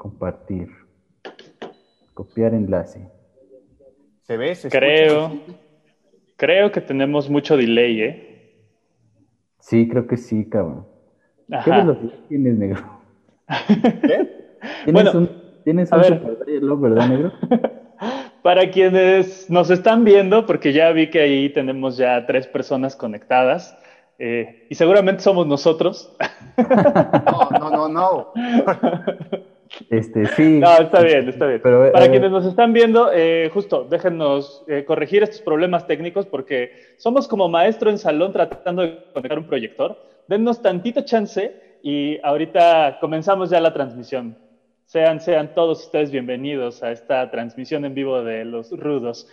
Compartir. Copiar enlace. ¿Se ve? ¿Se creo, creo que tenemos mucho delay, ¿eh? Sí, creo que sí, cabrón. ¿Qué velocidad tienes, negro? ¿Qué? ¿Tienes Bueno, un, tienes a un reloj, ¿verdad, negro? Para quienes nos están viendo, porque ya vi que ahí tenemos ya tres personas conectadas, eh, y seguramente somos nosotros. No, no, no, no. Este, sí. No, está bien, está bien. Pero, Para eh, quienes nos están viendo, eh, justo, déjennos eh, corregir estos problemas técnicos porque somos como maestro en salón tratando de conectar un proyector. Dennos tantito chance y ahorita comenzamos ya la transmisión. Sean, sean todos ustedes bienvenidos a esta transmisión en vivo de Los Rudos.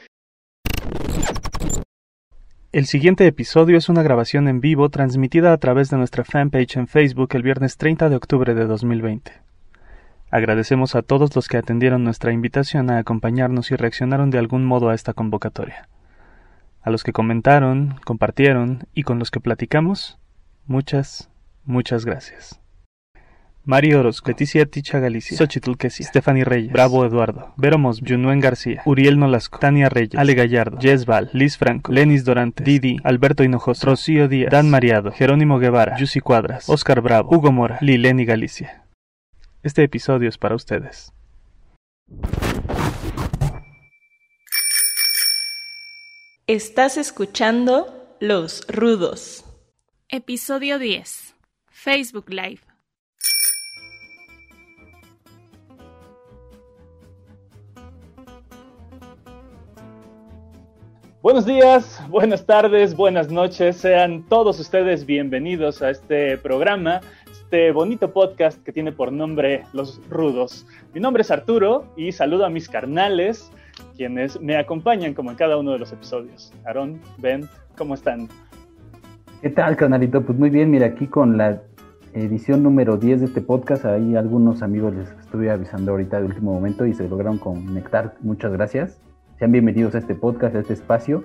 El siguiente episodio es una grabación en vivo transmitida a través de nuestra fanpage en Facebook el viernes 30 de octubre de 2020. Agradecemos a todos los que atendieron nuestra invitación a acompañarnos y reaccionaron de algún modo a esta convocatoria. A los que comentaron, compartieron y con los que platicamos, muchas, muchas gracias. Mario Orozco, Leticia Ticha Galicia, Xochitl Quesia, Stephanie Reyes, Bravo Eduardo, Vero Mos, Junuen García, Uriel Nolasco, Tania Reyes, Ale Gallardo, Jess Val, Liz Franco, Lenis Dorantes, Didi, Alberto Hinojoso, Rocío Díaz, Dan Mariado, Jerónimo Guevara, Yusi Cuadras, Oscar Bravo, Hugo Mora, Lileni Galicia. Este episodio es para ustedes. Estás escuchando Los Rudos. Episodio 10. Facebook Live. Buenos días, buenas tardes, buenas noches. Sean todos ustedes bienvenidos a este programa, este bonito podcast que tiene por nombre Los Rudos. Mi nombre es Arturo y saludo a mis carnales, quienes me acompañan como en cada uno de los episodios. Aarón, Ben, ¿cómo están? ¿Qué tal, canalito? Pues muy bien, mira, aquí con la edición número 10 de este podcast, ahí algunos amigos les estuve avisando ahorita de último momento y se lograron conectar. Muchas gracias. Sean bienvenidos a este podcast, a este espacio,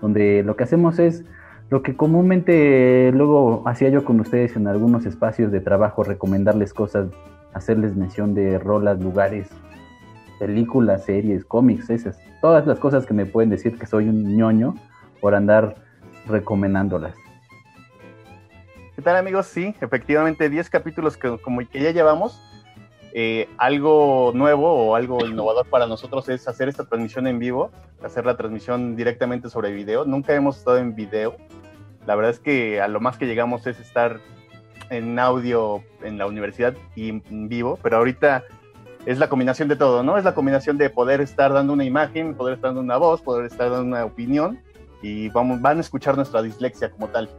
donde lo que hacemos es lo que comúnmente luego hacía yo con ustedes en algunos espacios de trabajo, recomendarles cosas, hacerles mención de rolas, lugares, películas, series, cómics, esas, todas las cosas que me pueden decir que soy un ñoño por andar recomendándolas. ¿Qué tal amigos? Sí, efectivamente 10 capítulos que como que ya llevamos. Eh, algo nuevo o algo innovador para nosotros es hacer esta transmisión en vivo, hacer la transmisión directamente sobre video. Nunca hemos estado en video. La verdad es que a lo más que llegamos es estar en audio en la universidad y en vivo, pero ahorita es la combinación de todo, ¿no? Es la combinación de poder estar dando una imagen, poder estar dando una voz, poder estar dando una opinión y vamos, van a escuchar nuestra dislexia como tal.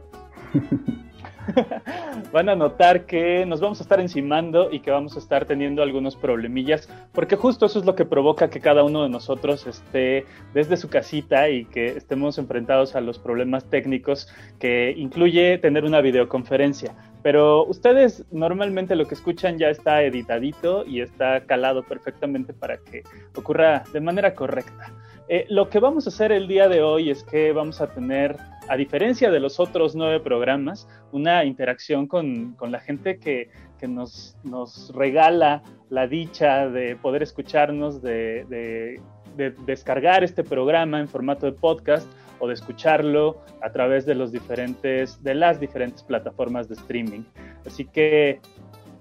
Van a notar que nos vamos a estar encimando y que vamos a estar teniendo algunos problemillas, porque justo eso es lo que provoca que cada uno de nosotros esté desde su casita y que estemos enfrentados a los problemas técnicos que incluye tener una videoconferencia. Pero ustedes normalmente lo que escuchan ya está editadito y está calado perfectamente para que ocurra de manera correcta. Eh, lo que vamos a hacer el día de hoy es que vamos a tener, a diferencia de los otros nueve programas, una interacción con, con la gente que, que nos, nos, regala la dicha de poder escucharnos, de, de, de, descargar este programa en formato de podcast o de escucharlo a través de, los diferentes, de las diferentes plataformas de streaming. Así que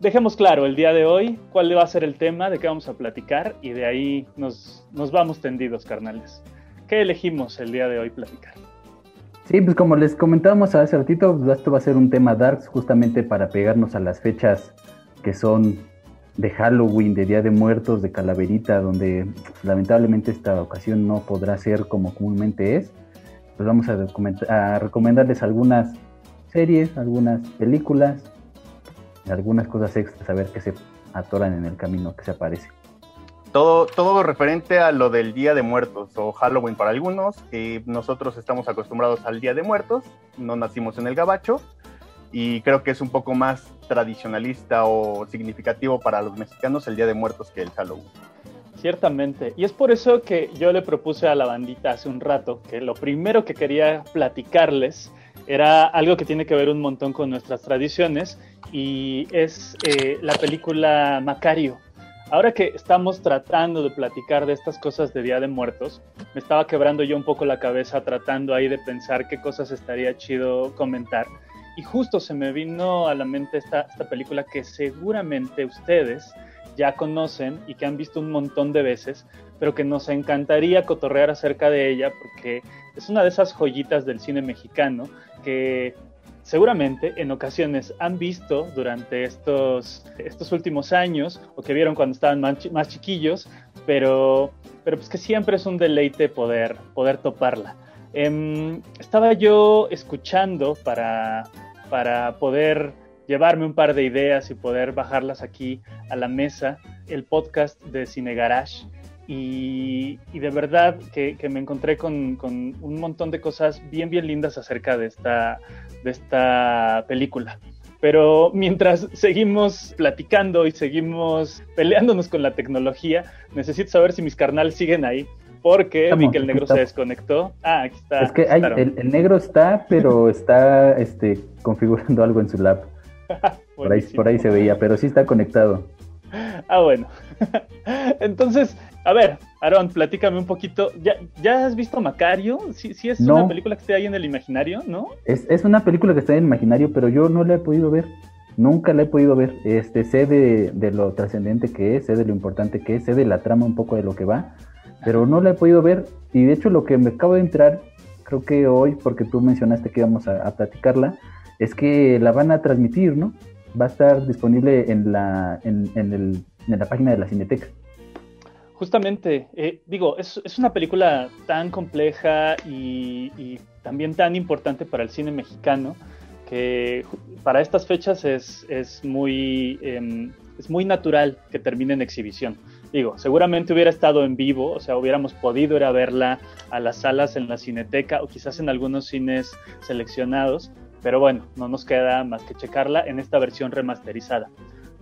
dejemos claro el día de hoy cuál va a ser el tema, de qué vamos a platicar y de ahí nos, nos vamos tendidos, carnales. ¿Qué elegimos el día de hoy platicar? Sí, pues como les comentábamos hace ratito, pues esto va a ser un tema darks justamente para pegarnos a las fechas que son de Halloween, de Día de Muertos, de Calaverita, donde pues, lamentablemente esta ocasión no podrá ser como comúnmente es. Pues vamos a, recomendarles algunas series, algunas películas, algunas cosas extras, a ver qué se atoran en el camino, que se aparece. Todo, todo referente a lo del Día de Muertos o Halloween para algunos. Eh, nosotros estamos acostumbrados al Día de Muertos, no nacimos en el Gabacho y creo que es un poco más tradicionalista o significativo para los mexicanos el Día de Muertos que el Halloween. Ciertamente, y es por eso que yo le propuse a la bandita hace un rato que lo primero que quería platicarles era algo que tiene que ver un montón con nuestras tradiciones y es eh, la película Macario. Ahora que estamos tratando de platicar de estas cosas de Día de Muertos, me estaba quebrando yo un poco la cabeza tratando ahí de pensar qué cosas estaría chido comentar. Y justo se me vino a la mente esta, esta película que seguramente ustedes ya conocen y que han visto un montón de veces, pero que nos encantaría cotorrear acerca de ella porque es una de esas joyitas del cine mexicano que seguramente en ocasiones han visto durante estos, estos últimos años o que vieron cuando estaban más, chiquillos, pero, pero pues que siempre es un deleite poder, poder toparla. Em, estaba yo escuchando para, para poder llevarme un par de ideas y poder bajarlas aquí a la mesa el podcast de Cine Garage y, de verdad que, me encontré con, un montón de cosas bien, bien lindas acerca de esta, de esta película. Pero mientras seguimos platicando y seguimos peleándonos con la tecnología, necesito saber si mis carnales siguen ahí. Porque vi que el negro se desconectó. Ah, aquí está. Es que el, negro está, pero está este, configurando algo en su lab. por, ahí, por ahí se veía, pero sí está conectado. Ah, bueno. Entonces, a ver, Aaron, platícame un poquito. ¿Ya, ya has visto Macario? ¿Sí, sí es una película que está ahí en el imaginario, no? Es, es, una película que está en el imaginario, pero yo no la he podido ver. Nunca la he podido ver. Este, sé de, de lo trascendente que es, sé de lo importante que es, sé de la trama un poco de lo que va, pero no la he podido ver. Y de hecho lo que me acabo de entrar, creo que hoy, porque tú mencionaste que íbamos a, a platicarla, es que la van a transmitir, ¿no? Va a estar disponible en la, en, en, el, en la página de la Cineteca. Justamente, eh, digo, es, una película tan compleja y, también tan importante para el cine mexicano que para estas fechas es, es muy, em, es muy natural que termine en exhibición. Digo, seguramente hubiera estado en vivo, o sea, hubiéramos podido ir a verla a las salas en la cineteca o quizás en algunos cines seleccionados, pero bueno, no nos queda más que checarla en esta versión remasterizada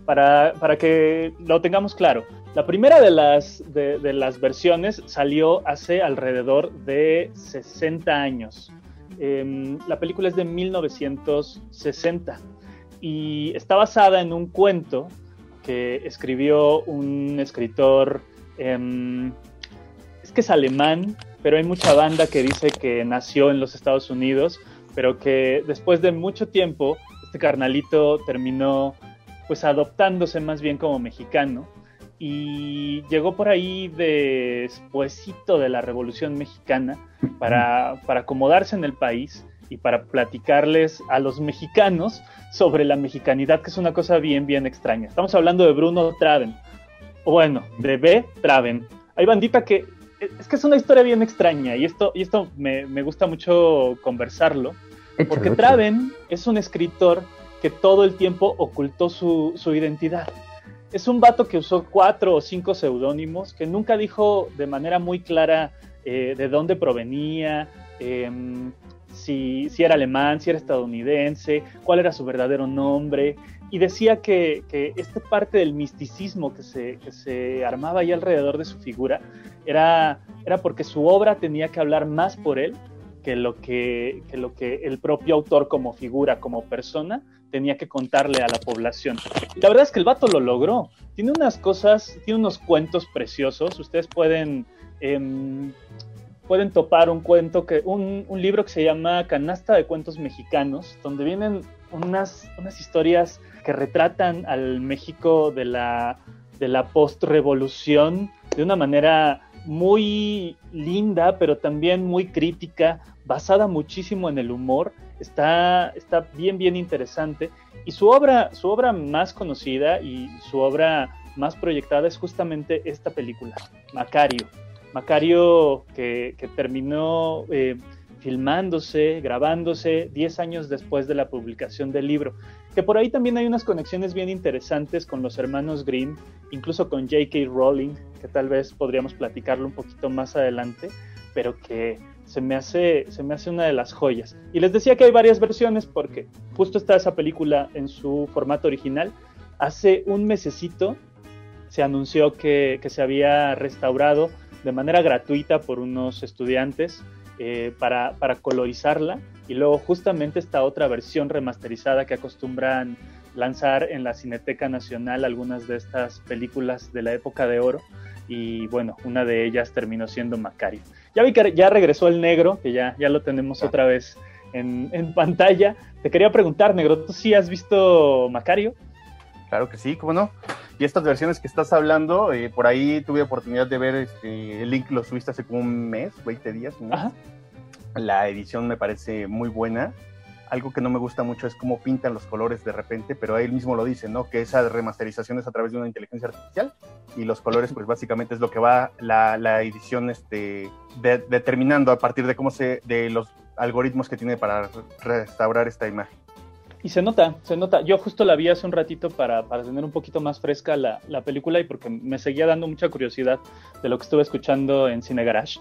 para, que lo tengamos claro. La primera de las, de, las versiones salió hace alrededor de 60 años. Em, la película es de 1960 y está basada en un cuento que escribió un escritor, em, es que es alemán, pero hay mucha banda que dice que nació en los Estados Unidos, pero que después de mucho tiempo este carnalito terminó pues adoptándose más bien como mexicano y llegó por ahí despuésito de la Revolución Mexicana para, acomodarse en el país y para platicarles a los mexicanos sobre la mexicanidad, que es una cosa bien, bien extraña. Estamos hablando de Bruno Traven, o bueno, de B. Traven. Hay bandita que es que es una historia bien extraña y esto, y esto me, gusta mucho conversarlo, porque Traven es un escritor que todo el tiempo ocultó su, identidad. Es un vato que usó cuatro o cinco seudónimos, que nunca dijo de manera muy clara eh, de dónde provenía, em, si, era alemán, si era estadounidense, cuál era su verdadero nombre. Y decía que, esta parte del misticismo que se, se armaba ahí alrededor de su figura era, era porque su obra tenía que hablar más por él que lo que, que lo que el propio autor como figura, como persona, tenía que contarle a la población. La verdad es que el vato lo logró. Tiene unas cosas, tiene unos cuentos preciosos. Ustedes pueden, em, pueden topar un cuento, que, un, libro que se llama Canasta de Cuentos Mexicanos, donde vienen unas, unas historias que retratan al México de la, de la post-revolución de una manera muy linda, pero también muy crítica, basada muchísimo en el humor está, está bien, bien interesante. Y su obra, su obra más conocida y su obra más proyectada es justamente esta película, Macario. Macario que, terminó eh, filmándose, grabándose 10 años después de la publicación del libro. Que por ahí también hay unas conexiones bien interesantes con los hermanos Grimm, incluso con J.K. Rowling, que tal vez podríamos platicarlo un poquito más adelante, pero que se me hace, se me hace una de las joyas. Y les decía que hay varias versiones porque justo está esa película en su formato original. Hace un mesecito se anunció que, se había restaurado de manera gratuita por unos estudiantes eh, para, colorizarla. Y luego justamente esta otra versión remasterizada que acostumbran lanzar en la Cineteca Nacional algunas de estas películas de la época de oro y bueno, una de ellas terminó siendo Macario. Ya vi que ya regresó el negro, que ya, ya lo tenemos otra vez en, en pantalla. Te quería preguntar, negro, ¿tú sí has visto Macario? Claro que sí, ¿cómo no? Y estas versiones que estás hablando, eh, por ahí tuve oportunidad de ver, este, el link lo subiste hace como un mes, 20 días. La edición me parece muy buena. Algo que no me gusta mucho es cómo pintan los colores de repente, pero él mismo lo dice, ¿no? Que esa remasterización es a través de una inteligencia artificial y los colores, pues básicamente es lo que va la, la edición este, de- determinando a partir de cómo se, de los algoritmos que tiene para restaurar esta imagen. Y se nota, se nota. Yo justo la vi hace un ratito para, para tener un poquito más fresca la, la película y porque me seguía dando mucha curiosidad de lo que estuve escuchando en Cine Garage.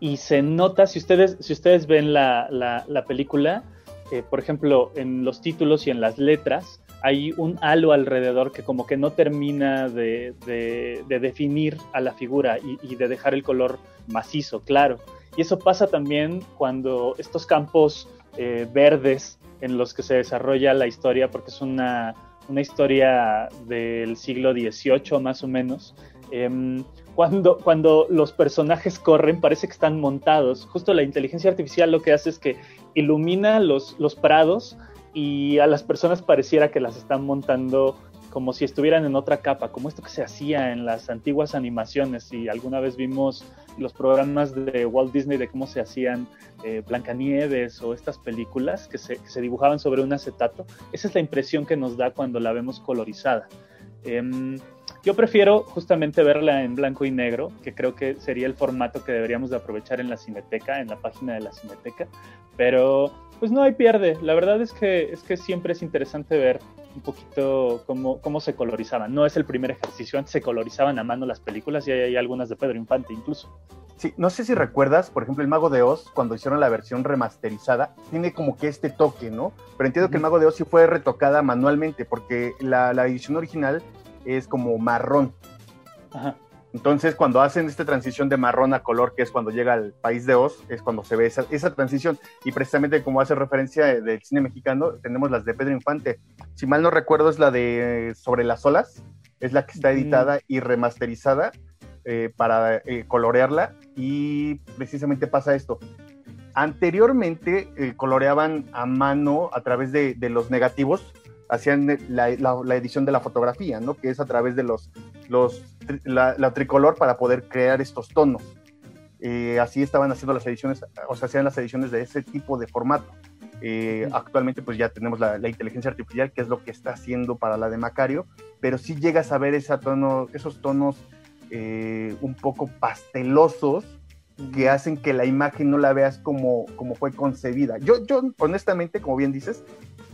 Y se nota, si ustedes, si ustedes ven la, la, la película, eh, por ejemplo, en los títulos y en las letras, hay un halo alrededor que como que no termina de, de- de definir a la figura y, y de dejar el color macizo, claro. Y eso pasa también cuando estos campos eh, verdes en los que se desarrolla la historia, porque es una, una historia del siglo XVIII más o menos. Em, cuando, cuando los personajes corren, parece que están montados. Justo la inteligencia artificial lo que hace es que ilumina los, los prados y a las personas pareciera que las están montando como si estuvieran en otra capa, como esto que se hacía en las antiguas animaciones. Y alguna vez vimos los programas de Walt Disney de cómo se hacían eh, Blancanieves o estas películas que se, que se dibujaban sobre un acetato. Esa es la impresión que nos da cuando la vemos colorizada. Em, yo prefiero justamente verla en blanco y negro, que creo que sería el formato que deberíamos de aprovechar en la Cineteca, en la página de la Cineteca, pero pues no hay pierde. La verdad es que, es que siempre es interesante ver un poquito cómo, cómo se colorizaban. No es el primer ejercicio, antes se colorizaban a mano las películas y hay, hay algunas de Pedro Infante incluso. Sí, no sé si recuerdas, por ejemplo, el Mago de Oz, cuando hicieron la versión remasterizada, tiene como que este toque, ¿no? Pero entiendo que el Mago de Oz sí fue retocada manualmente, porque la, la edición original es como marrón. Ajá. Entonces, cuando hacen esta transición de marrón a color, que es cuando llega al país de Oz, es cuando se ve esa, esa transición. Y precisamente como hace referencia de- del cine mexicano, tenemos las de Pedro Infante. Si mal no recuerdo, es la de Sobre las olas, es la que está editada y remasterizada eh, para eh, colorearla. Y precisamente pasa esto. Anteriormente eh, coloreaban a mano a través de, de los negativos, hacían la, la- la edición de la fotografía, ¿no? Que es a través de los, los tri- la, la tricolor para poder crear estos tonos. Eh, así estaban haciendo las ediciones, o sea, hacían las ediciones de ese tipo de formato. Eh, Actualmente pues ya tenemos la, inteligencia artificial, que es lo que está haciendo para la de Macario, pero sí llegas a ver esa tono, esos tonos eh, un poco pastelosos que hacen que la imagen no la veas como, como fue concebida. Yo, yo, honestamente, como bien dices,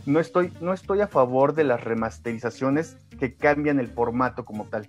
no estoy, no estoy a favor de las remasterizaciones que cambian el formato como tal,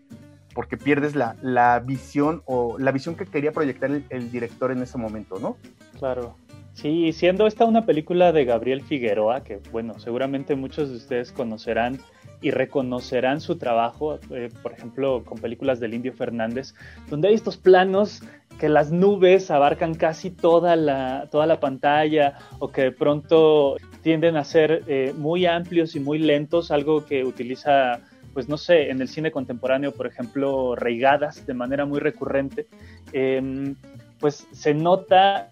porque pierdes la, la visión o la visión que quería proyectar el, director en ese momento, ¿no? Claro. Sí, siendo esta una película de Gabriel Figueroa, que bueno, seguramente muchos de ustedes conocerán y reconocerán su trabajo, eh, por ejemplo, con películas del Indio Fernández, donde hay estos planos que las nubes abarcan casi toda la, toda la pantalla o que de pronto tienden a ser eh, muy amplios y muy lentos, algo que utiliza, pues no sé, en el cine contemporáneo, por ejemplo, Reigadas de manera muy recurrente. Eh, pues se nota,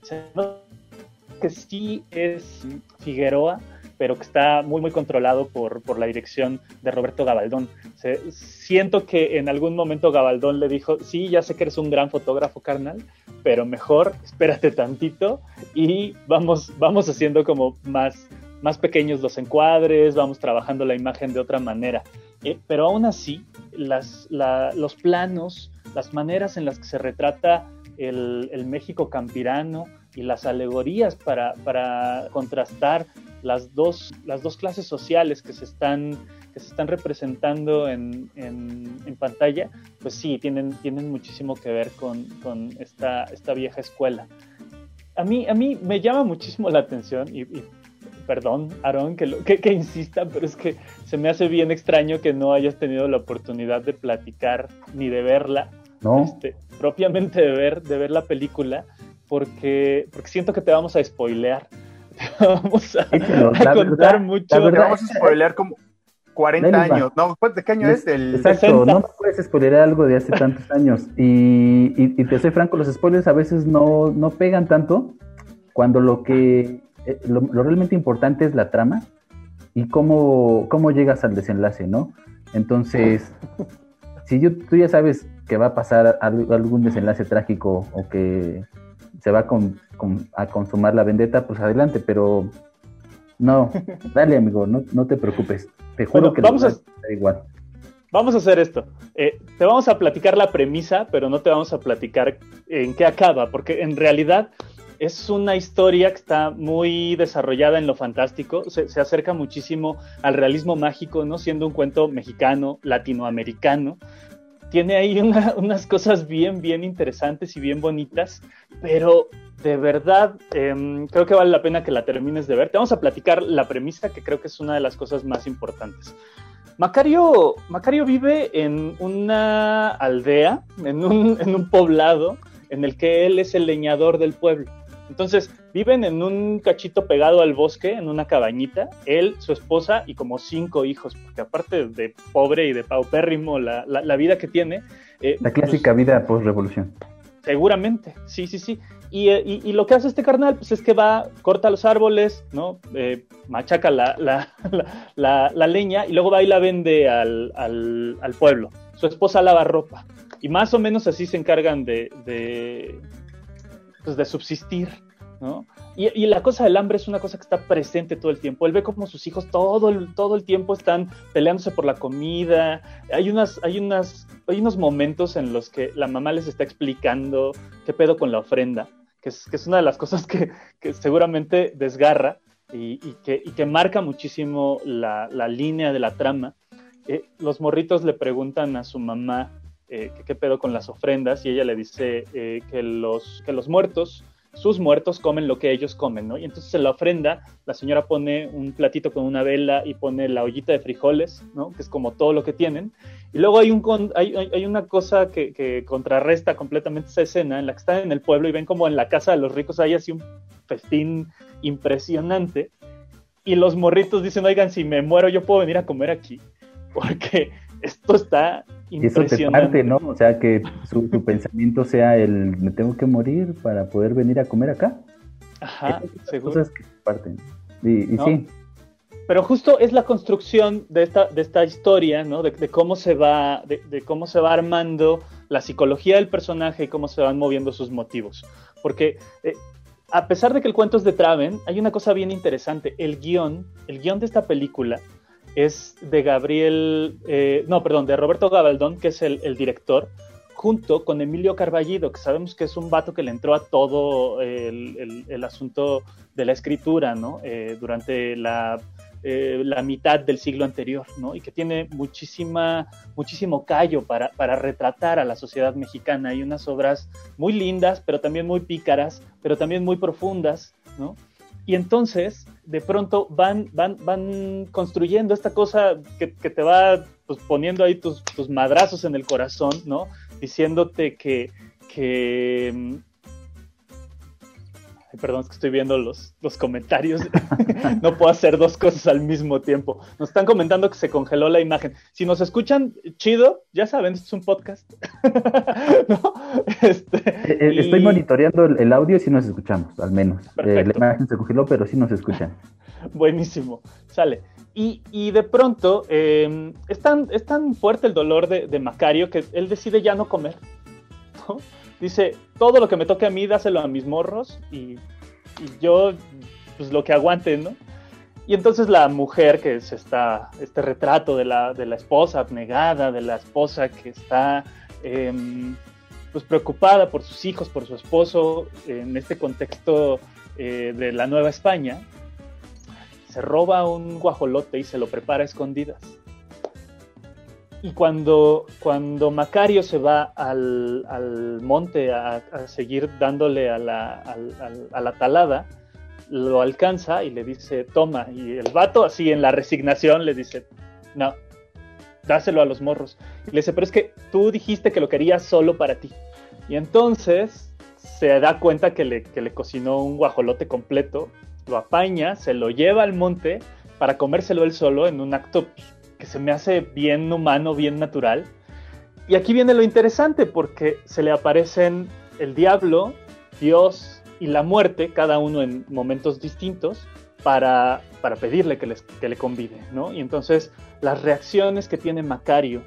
que sí es Figueroa, pero que está muy, muy controlado por, por la dirección de Roberto Gabaldón. Siento que en algún momento Gabaldón le dijo, sí, ya sé que eres un gran fotógrafo, carnal, pero mejor espérate tantito y vamos, vamos haciendo como más, más pequeños los encuadres, vamos trabajando la imagen de otra manera. Eh, pero aún así, los planos, las maneras en las que se retrata el, México campirano, y las alegorías para, para contrastar las dos, las dos clases sociales que se están, que se están representando en, en, pantalla, pues sí, tienen, tienen muchísimo que ver con, con esta, esta, vieja escuela. A mí, a mí me llama muchísimo la atención y perdón, Aaron, que, lo, que, que, insista, pero es que se me hace bien extraño que no hayas tenido la oportunidad de platicar ni de verla, ¿No? este, propiamente de ver, de ver la película porque, porque siento que te vamos a spoilear. Te vamos a, a contar verdad, mucho. La verdad, vamos a spoilear como, 40 Ahí les va. años. No, ¿cuál- ¿de qué año es? El Exacto, 60. no me puedes spoilear algo de hace tantos años. Y, y- y te soy franco, los spoilers a veces no, no pegan tanto cuando lo que eh, lo, lo realmente importante es la trama y cómo, cómo llegas al desenlace, ¿no? Entonces, si yo, tú ya sabes que va a pasar al- algún desenlace trágico o que se va a, con- con- a consumar la vendetta, pues adelante, pero no, dale amigo, no, no te preocupes. Te juro Bueno, que vamos a- vas a dar igual. Vamos a hacer esto. Eh, te vamos a platicar la premisa, pero no te vamos a platicar en qué acaba, porque en realidad es una historia que está muy desarrollada en lo fantástico, se, acerca muchísimo al realismo mágico, ¿no? Siendo un cuento mexicano, latinoamericano. Tiene ahí una- unas cosas bien, bien interesantes y bien bonitas, pero de verdad em, creo que vale la pena que la termines de ver. Te vamos a platicar la premisa, que creo que es una de las cosas más importantes. Macario, Macario vive en una aldea, en un, en un poblado, en el que él es el leñador del pueblo. Entonces, viven en un cachito pegado al bosque, en una cabañita, él, su esposa y como cinco hijos, porque aparte de pobre y de paupérrimo la, la, la vida que tiene. eh, La pues, clásica vida post-revolución. Seguramente, sí, sí, sí. Y, eh, y- y lo que hace este carnal, pues es que va, corta los árboles, ¿no? Eh, machaca la, la, la, la- la leña y luego va y la vende al, al- al pueblo. Su esposa lava ropa. Y más o menos así se encargan de, de, pues de subsistir, ¿no? Y, y la cosa del hambre es una cosa que está presente todo el tiempo. Él ve como sus hijos todo el, todo el tiempo están peleándose por la comida. Hay, unas, hay, unas, hay unos momentos en los que la mamá les está explicando qué pedo con la ofrenda, que es, que es una de las cosas que, que seguramente desgarra y, y que, y que marca muchísimo la, la línea de la trama. Eh, los morritos le preguntan a su mamá eh, qué pedo con las ofrendas y ella le dice eh, que, los, que los muertos, sus muertos comen lo que ellos comen, ¿no? Y entonces en la ofrenda la señora pone un platito con una vela y pone la ollita de frijoles, ¿no? Que es como todo lo que tienen. Y luego hay, un hay- hay una cosa que, que contrarresta completamente esa escena en la que están en el pueblo y ven como en la casa de los ricos hay así un festín impresionante. Y los morritos dicen, oigan, si me muero yo puedo venir a comer aquí. Porque esto está Y eso te impresionante. parte, ¿no? O sea, que su, su pensamiento sea el, me tengo que morir para poder venir a comer acá. Ajá, seguro. cosas que te parten. Y, y No. sí, Pero justo es la construcción de esta, de esta historia, ¿no? De, de cómo se va, de, de cómo se va armando la psicología del personaje y cómo se van moviendo sus motivos. Porque eh, a pesar de que el cuento es de Traven, hay una cosa bien interesante. El guion, el guion de esta película es de Gabriel, eh, no, perdón, de Roberto Gabaldón, que es el, director, junto con Emilio Carballido, que sabemos que es un vato que le entró a todo el asunto de la escritura, ¿no? Eh, durante la, eh, la mitad del siglo anterior, ¿no? Y que tiene muchísima, muchísimo callo para, para retratar a la sociedad mexicana. Hay unas obras muy lindas, pero también muy pícaras, pero también muy profundas, ¿no? Y entonces, de pronto, van, van, van construyendo esta cosa que, que te va pues, poniendo ahí tus, tus madrazos en el corazón, ¿no? Diciéndote que, que Ay, perdón, es que estoy viendo los, los comentarios. no puedo hacer dos cosas al mismo tiempo. Nos están comentando que se congeló la imagen. Si nos escuchan, chido, ya saben, esto es un podcast. ¿No? Este, Eh, eh, y- estoy monitoreando el, el audio y sí nos escuchamos, al menos. Eh, la imagen se congeló, pero sí nos escuchan. Buenísimo, sale. Y, y de pronto eh, es, tan, es tan fuerte el dolor de, de Macario que él decide ya no comer. ¿no? Dice, todo lo que me toque a mí, dáselo a mis morros y, yo, pues lo que aguante, ¿no? Y entonces la mujer, que es esta, este retrato de la, de la esposa abnegada, de la esposa que está em, pues preocupada por sus hijos, por su esposo, en este contexto eh, de la Nueva España, se roba un guajolote y se lo prepara a escondidas. Y cuando, cuando Macario se va al, al monte a, a seguir dándole a la, a la talada, lo alcanza y le dice, toma. Y el vato, así en la resignación, le dice, no, dáselo a los morros. Y le dice, pero es que tú dijiste que lo querías solo para ti. Y entonces se da cuenta que le, que le cocinó un guajolote completo, lo apaña, se lo lleva al monte para comérselo él solo en un acto pues, que se me hace bien humano, bien natural. Y aquí viene lo interesante porque se le aparecen el diablo, Dios y la muerte, cada uno en momentos distintos, para, para pedirle que, les, que le convide, ¿no? Y entonces las reacciones que tiene Macario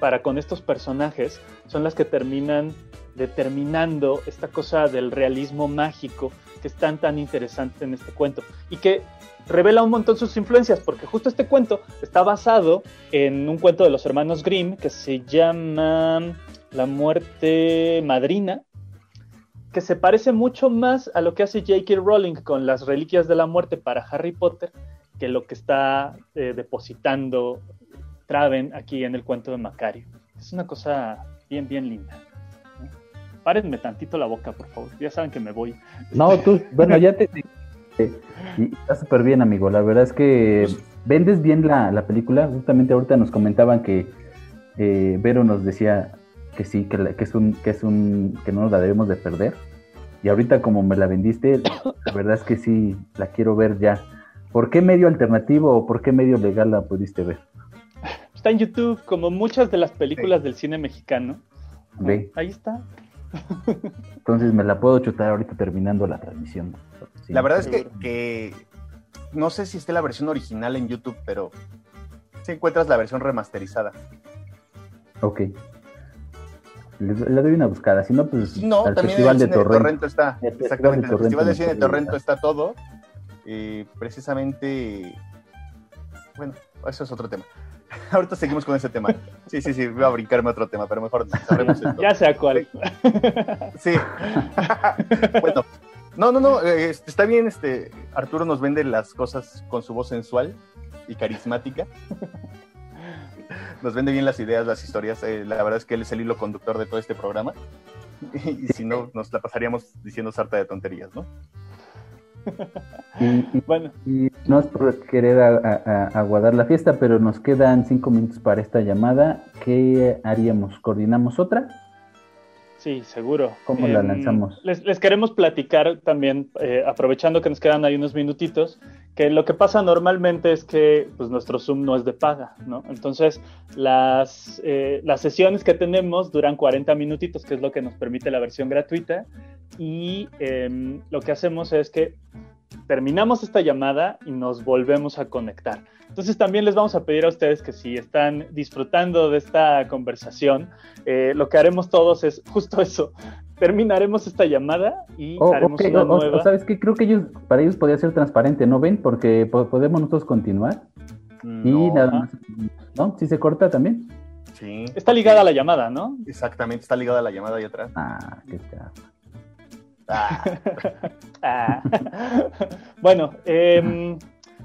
para con estos personajes son las que terminan determinando esta cosa del realismo mágico que es tan tan interesante en este cuento y que revela un montón sus influencias porque justo este cuento está basado en un cuento de los hermanos Grimm que se llama La muerte madrina que se parece mucho más a lo que hace J.K. Rowling con las reliquias de la muerte para Harry Potter que lo que está eh, depositando Traven aquí en el cuento de Macario. Es una cosa bien, bien linda. Párenme tantito la boca, por favor. Ya saben que me voy. No, tú, bueno, ya te... Está súper bien, amigo. La verdad es que vendes bien la, película. Justamente ahorita nos comentaban que eh, Vero nos decía que sí, que, que, es un, que es un, que no nos la debemos de perder. Y ahorita como me la vendiste, la verdad es que sí, la quiero ver ya. ¿Por qué medio alternativo o por qué medio legal la pudiste ver? Está en YouTube, como muchas de las películas del cine mexicano. Ve. Ahí está. Entonces me la puedo chutar ahorita terminando la transmisión. la verdad es que, que, no sé si esté la versión original en YouTube, pero si encuentras la versión remasterizada. Ok. Le, doy una buscada, si no, pues no, al también Festival de, Torrento. está. Exactamente, el Festival de Cine de Torrento está todo. Y precisamente, bueno, eso es otro tema. Ahorita seguimos con ese tema. Sí, sí, sí, voy a brincarme otro tema, pero mejor sabremos esto. Ya sea cuál. Sí. bueno, no, no, no, eh, este, está bien, este, Arturo nos vende las cosas con su voz sensual y carismática nos vende bien las ideas, las historias. Eh, la verdad es que él es el hilo conductor de todo este programa. Y, si no, nos la pasaríamos diciendo sarta de tonterías, ¿no? Y, bueno. Y no es por querer aguardar la fiesta, pero nos quedan cinco minutos para esta llamada. ¿Qué haríamos? ¿Coordinamos otra? Sí, seguro. ¿Cómo la em, lanzamos? Les, queremos platicar también, eh, aprovechando que nos quedan ahí unos minutitos, que lo que pasa normalmente es que pues, nuestro Zoom no es de paga, ¿no? Entonces, las, eh, las sesiones que tenemos duran 40 minutitos, que es lo que nos permite la versión gratuita, y em, lo que hacemos es que terminamos esta llamada y nos volvemos a conectar. Entonces también les vamos a pedir a ustedes que si están disfrutando de esta conversación, eh, lo que haremos todos es justo eso. Terminaremos esta llamada y oh, haremos una nueva. ¿Sabes qué? Creo que ellos, para ellos podría ser transparente, ¿no ven? Porque podemos nosotros continuar. Y nada más. ¿No? ¿Sí se corta también? Sí. Está ligada a la llamada, ¿no? Exactamente, está ligada a la llamada ahí atrás. Ah, qué está. Ah. ah. bueno, eh,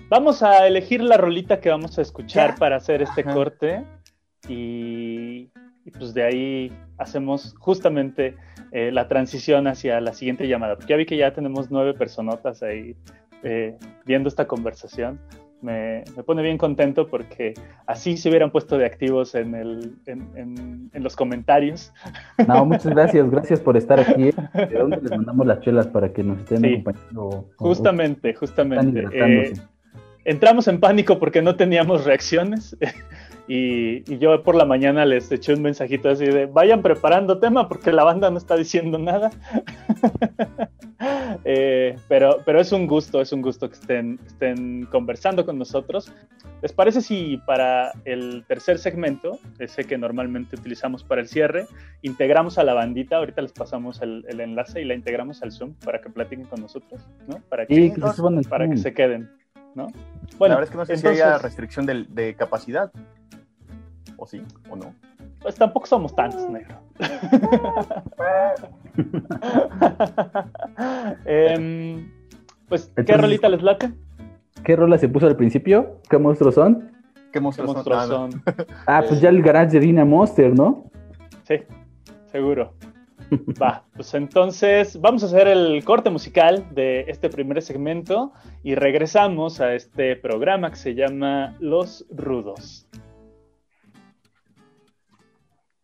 Vamos a elegir la rolita que vamos a escuchar para hacer este corte y, pues de ahí hacemos justamente eh, la transición hacia la siguiente llamada. Porque ya vi que ya tenemos nueve personotas ahí eh, viendo esta conversación. Me, pone bien contento porque así se hubieran puesto de activos en, el, en, los comentarios. No, muchas gracias, gracias por estar aquí. ¿De dónde les mandamos las chelas para que nos estén acompañando? Justamente, justamente entramos en pánico porque no teníamos reacciones. Y, yo por la mañana les eché un mensajito así de vayan preparando tema porque la banda no está diciendo nada. Eh, pero, pero es un gusto, es un gusto que estén, estén conversando con nosotros. ¿Les parece si para el tercer segmento, ese que normalmente utilizamos para el cierre, integramos a la bandita? Ahorita les pasamos el, enlace y la integramos al Zoom para que platiquen con nosotros, ¿no? Para que, para que se queden. ¿no? Bueno, la verdad es que no sé si haya restricción de, capacidad. ¿O sí? ¿O no? Pues tampoco somos tantos, negro. Em, pues, ¿qué rolita les late? ¿Qué rola se puso al principio? ¿Qué monstruos son? ¿Qué monstruos, son? Ah, pues ya el garage de Dina Monster, ¿no? Sí, seguro. Va, pues entonces vamos a hacer el corte musical de este primer segmento y regresamos a este programa que se llama Los Rudos.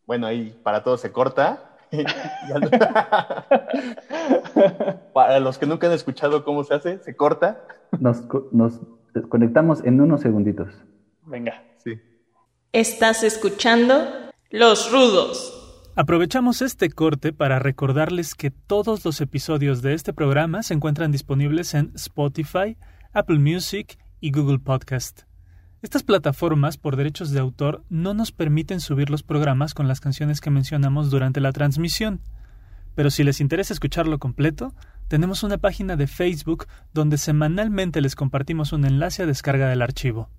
Bueno, ahí para todos se corta. para los que nunca han escuchado cómo se hace, se corta. Nos, nos conectamos en unos segunditos. Venga. Sí. Estás escuchando Los Rudos. Aprovechamos este corte para recordarles que todos los episodios de este programa se encuentran disponibles en Spotify, Apple Music y Google Podcast. Estas plataformas, por derechos de autor, no nos permiten subir los programas con las canciones que mencionamos durante la transmisión. Pero si les interesa escucharlo completo, tenemos una página de Facebook donde semanalmente les compartimos un enlace a descarga del archivo.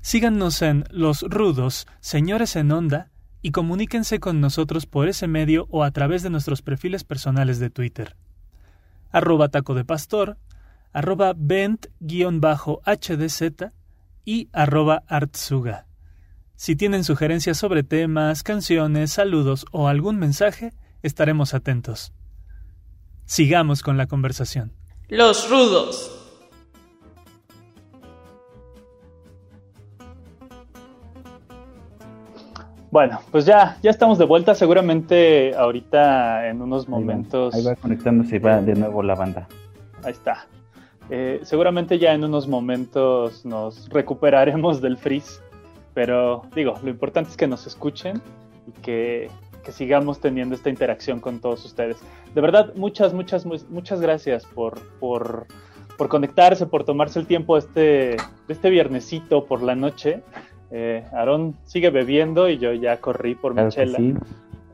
Síganos en Los Rudos, Señores en Onda, y comuníquense con nosotros por ese medio o a través de nuestros perfiles personales de Twitter. Arroba taco de pastor, arroba bent-hdz y arroba artsuga. Si tienen sugerencias sobre temas, canciones, saludos o algún mensaje, estaremos atentos. Sigamos con la conversación. Los Rudos. Bueno, pues ya, ya estamos de vuelta. Seguramente ahorita en unos Ahí va, momentos. Ahí va conectándose y va de nuevo la banda. Ahí está. Eh, seguramente ya en unos momentos nos recuperaremos del freeze. Pero digo, lo importante es que nos escuchen y que, que sigamos teniendo esta interacción con todos ustedes. De verdad, muchas, muchas, mu- muchas gracias por, por, por conectarse, por tomarse el tiempo este, este viernesito por la noche. Eh, Aarón sigue bebiendo y yo ya corrí por Claro mi que chela. sí.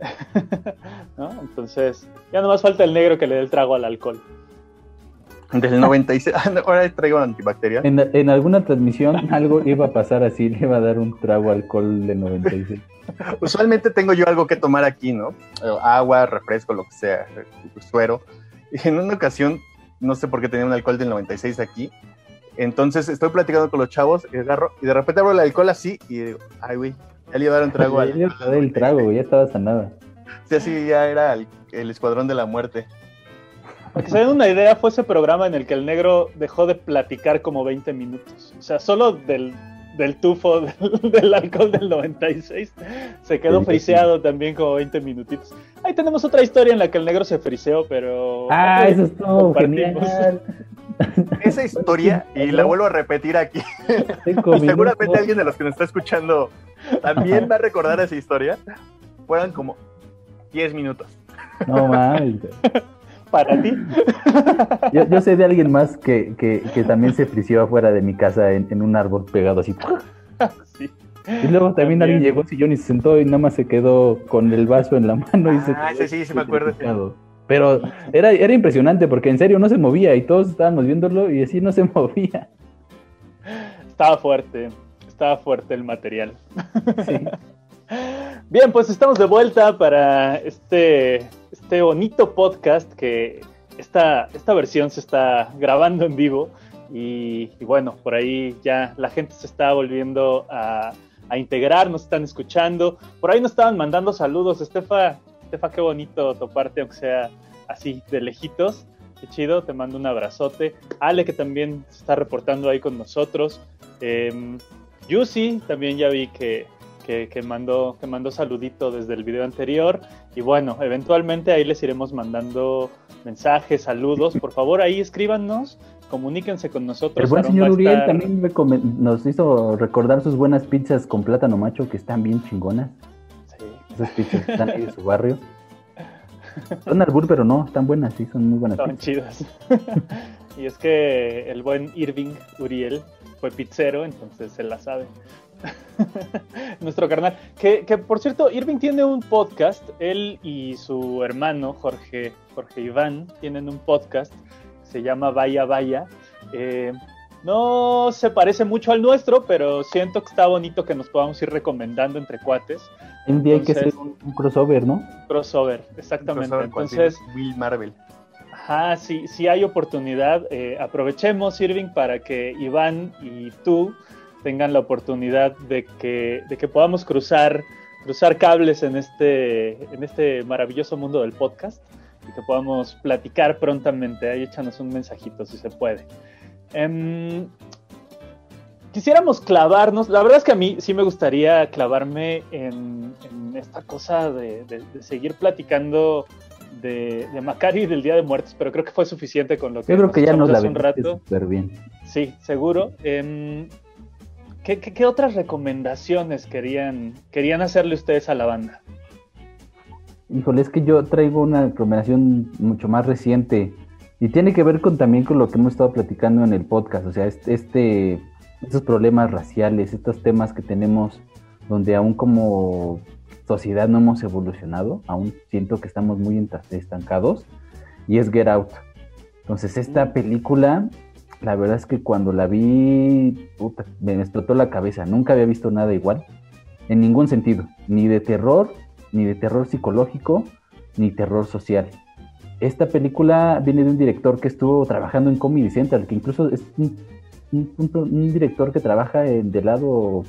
¿no? Entonces, ya nomás falta el negro que le dé el trago al alcohol. Del 96. Ah, Ahora traigo antibacterial. En, en alguna transmisión algo iba a pasar así, le iba a dar un trago alcohol de 96. Usualmente tengo yo algo que tomar aquí, ¿no? Eh, Agua, refresco, lo que sea, eh, suero. Y en una ocasión, no sé por qué tenía un alcohol del 96 aquí. Entonces estoy platicando con los chavos y agarro, y de repente abro el alcohol así y digo, ay, güey, ya le iba a dar un trago. Ya le iba a dar el trago, ya estaba sanada. Sí, así ya era el, el escuadrón de la muerte. Para que se den una idea, fue ese programa en el que el negro dejó de platicar como 20 minutos. O sea, solo del, del tufo del, del alcohol del 96 se quedó friseado también como 20 minutitos. Ahí tenemos otra historia en la que el negro se friseó, pero... Ah, eso es todo Compartimos. genial. Esa historia, y la vuelvo a repetir aquí, y seguramente alguien de los que nos está escuchando también va a recordar esa historia, fueron como 10 minutos. No mames. Para ti. Yo, yo sé de alguien más que, que, que también se frició afuera de mi casa en, en un árbol pegado así. Sí. Y luego también alguien llegó al sillón y se sentó y nada más se quedó con el vaso en la mano y se Ah, quedó ese sí, sí me acuerdo. Pero era, era impresionante porque en serio no se movía y todos estábamos viéndolo y así no se movía. Estaba fuerte, estaba fuerte el material. Sí. Bien, pues estamos de vuelta para este, este bonito podcast que esta, esta versión se está grabando en vivo y, bueno, por ahí ya la gente se está volviendo a, a integrar, nos están escuchando. Por ahí nos estaban mandando saludos. Estefa, Estefa, qué bonito toparte, aunque sea así de lejitos. Qué chido, te mando un abrazote. Ale, que también se está reportando ahí con nosotros. Eh, Yusi, también ya vi que, que, que mandó, que mandó saludito desde el video anterior. Y bueno, eventualmente ahí les iremos mandando mensajes, saludos. Por favor, ahí escríbanos, comuníquense con nosotros. El buen señor Uriel estar- también nos hizo recordar sus buenas pizzas con plátano macho que están bien chingonas. Sí. Esas pizzas están ahí de su barrio. Son albur, pero no, están buenas, sí, son muy buenas pizzas. chidas. y es que el buen Irving Uriel fue pizzero, entonces se la sabe. Nuestro carnal. Que, que, por cierto, Irving tiene un podcast. Él y su hermano, Jorge, Jorge Iván, tienen un podcast que se llama Vaya Vaya. Eh, no se parece mucho al nuestro, pero siento que está bonito que nos podamos ir recomendando entre cuates. Un día hay que hacer un, un crossover, ¿no? Crossover, exactamente. Crossover Entonces, Will Marvel. Ajá, sí, sí hay oportunidad. eh, aprovechemos, Irving, para que Iván y tú tengan la oportunidad de que, de que podamos cruzar, cruzar cables en este, en este maravilloso mundo del podcast y que podamos platicar prontamente. Ahí échanos un mensajito si se puede. Em, quisiéramos clavarnos, la verdad es que a mí sí me gustaría clavarme en, en esta cosa de, de- de seguir platicando de, de Macari y del Día de Muertos, pero creo que fue suficiente con lo que Yo creo que ya nos la un rato. súper bien. Sí, seguro. Em, ¿qué, qué, qué otras recomendaciones querían, querían hacerle ustedes a la banda? Híjole, es que yo traigo una recomendación mucho más reciente y tiene que ver con también con lo que hemos estado platicando en el podcast, o sea, este, estos problemas raciales, estos temas que tenemos donde aún como sociedad no hemos evolucionado, aún siento que estamos muy estancados, y es Get Out. Entonces, esta mm. película, la verdad es que cuando la vi, me explotó la cabeza, nunca había visto nada igual, en ningún sentido, ni de terror, ni de terror psicológico, ni terror social. Esta película viene de un director que estuvo trabajando en Comedy Central, que incluso es un, director que trabaja en, del lado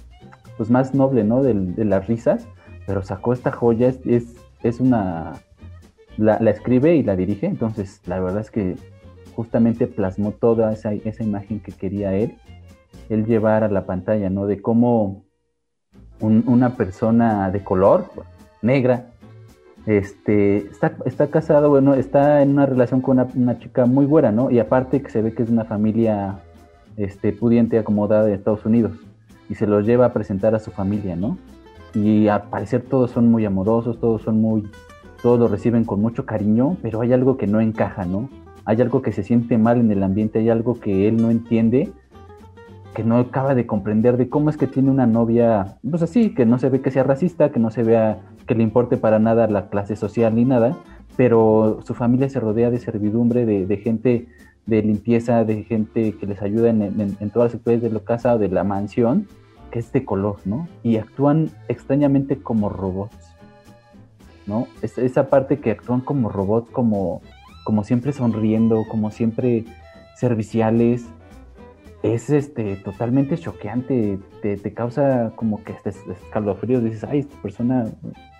pues, más noble, ¿no? De, las risas, pero sacó esta joya, es, es, una... La, escribe y la dirige, entonces la verdad es que justamente plasmó toda esa, esa imagen que quería él, él llevar a la pantalla, ¿no? De cómo una persona de color, negra. Este, está, está casado, bueno, está en una relación con una, chica muy buena, ¿no? Y aparte que se ve que es una familia este, pudiente, acomodada de Estados Unidos. Y se los lleva a presentar a su familia, ¿no? Y al parecer todos son muy amorosos, todos son muy, todos lo reciben con mucho cariño, pero hay algo que no encaja, ¿no? Hay algo que se siente mal en el ambiente, hay algo que él no entiende que no acaba de comprender de cómo es que tiene una novia, pues así, que no se ve que sea racista, que no se vea que le importe para nada la clase social ni nada, pero su familia se rodea de servidumbre, de, gente de limpieza, de gente que les ayuda en, en, todas las sectores de la casa o de la mansión, que es de color, ¿no? Y actúan extrañamente como robots, ¿no? esa parte que actúan como robots, como, como siempre sonriendo, como siempre serviciales, es este totalmente choqueante, te, causa como que este escalofríos, dices, ay, esta persona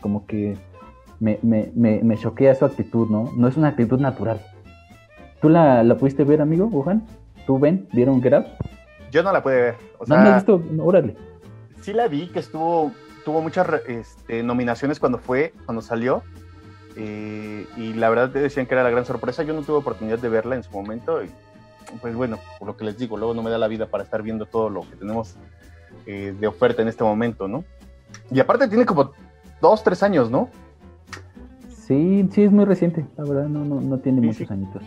como que me, me, me, choquea su actitud, ¿no? No es una actitud natural. ¿Tú la, la pudiste ver, amigo, Wuhan? ¿Tú, ven? ¿Vieron Get Out? Yo no la pude ver. O sea, ¿No has visto? órale. Sí la vi, que estuvo, tuvo muchas este, nominaciones cuando fue, cuando salió. Eh, y la verdad te decían que era la gran sorpresa. Yo no tuve oportunidad de verla en su momento. Y pues bueno, por lo que les digo, luego no me da la vida para estar viendo todo lo que tenemos eh, de oferta en este momento, ¿no? Y aparte tiene como dos, tres años, ¿no? Sí, sí, es muy reciente, la verdad, no, no, no tiene muchos añitos.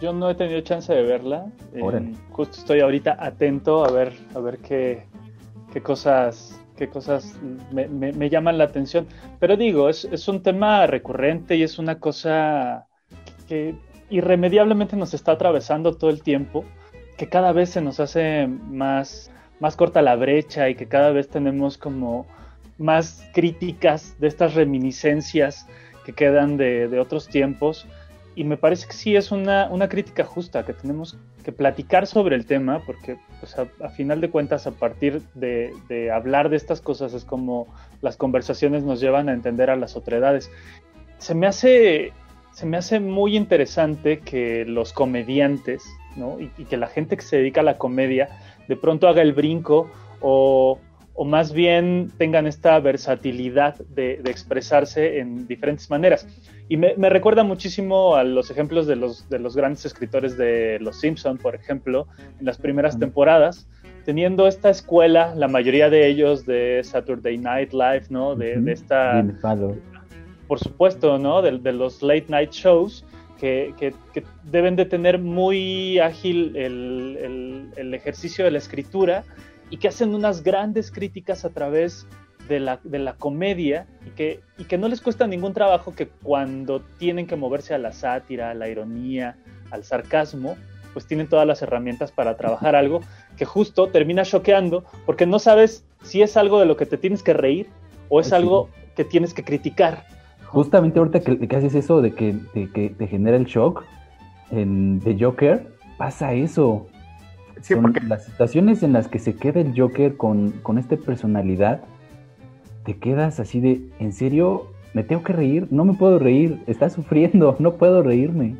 Yo no he tenido chance de verla. Eh, justo estoy ahorita atento a ver, a ver qué, qué cosas qué cosas me, me, llaman la atención. Pero digo, es, es, un tema recurrente y es una cosa que irremediablemente nos está atravesando todo el tiempo, que cada vez se nos hace más, más corta la brecha y que cada vez tenemos como más críticas de estas reminiscencias que quedan de, otros tiempos. Y me parece que sí es una, una, crítica justa, que tenemos que platicar sobre el tema, porque pues, a, final de cuentas, a partir de, de, hablar de estas cosas es como las conversaciones nos llevan a entender a las otredades. Se me hace se me hace muy interesante que los comediantes, ¿no? Y, que la gente que se dedica a la comedia de pronto haga el brinco o, más bien tengan esta versatilidad de, expresarse en diferentes maneras. Y me, recuerda muchísimo a los ejemplos de los, de los grandes escritores de Los Simpson, por ejemplo, en las primeras temporadas, teniendo esta escuela, la mayoría de ellos de Saturday Night Live, ¿no? De, de esta por supuesto, ¿no? De, los late night shows que, deben de tener muy ágil el, ejercicio de la escritura y que hacen unas grandes críticas a través de la, de la comedia y que, y que no les cuesta ningún trabajo que cuando tienen que moverse a la sátira, a la ironía, al sarcasmo, pues tienen todas las herramientas para trabajar algo que justo termina choqueando porque no sabes si es algo de lo que te tienes que reír o es algo que tienes que criticar justamente ahorita que, haces eso de que, te genera el shock en The Joker, pasa eso. Sí, porque... Las situaciones en las que se queda el Joker con, con esta personalidad, te quedas así de, ¿en serio? ¿Me tengo que reír? No me puedo reír, está sufriendo, no puedo reírme.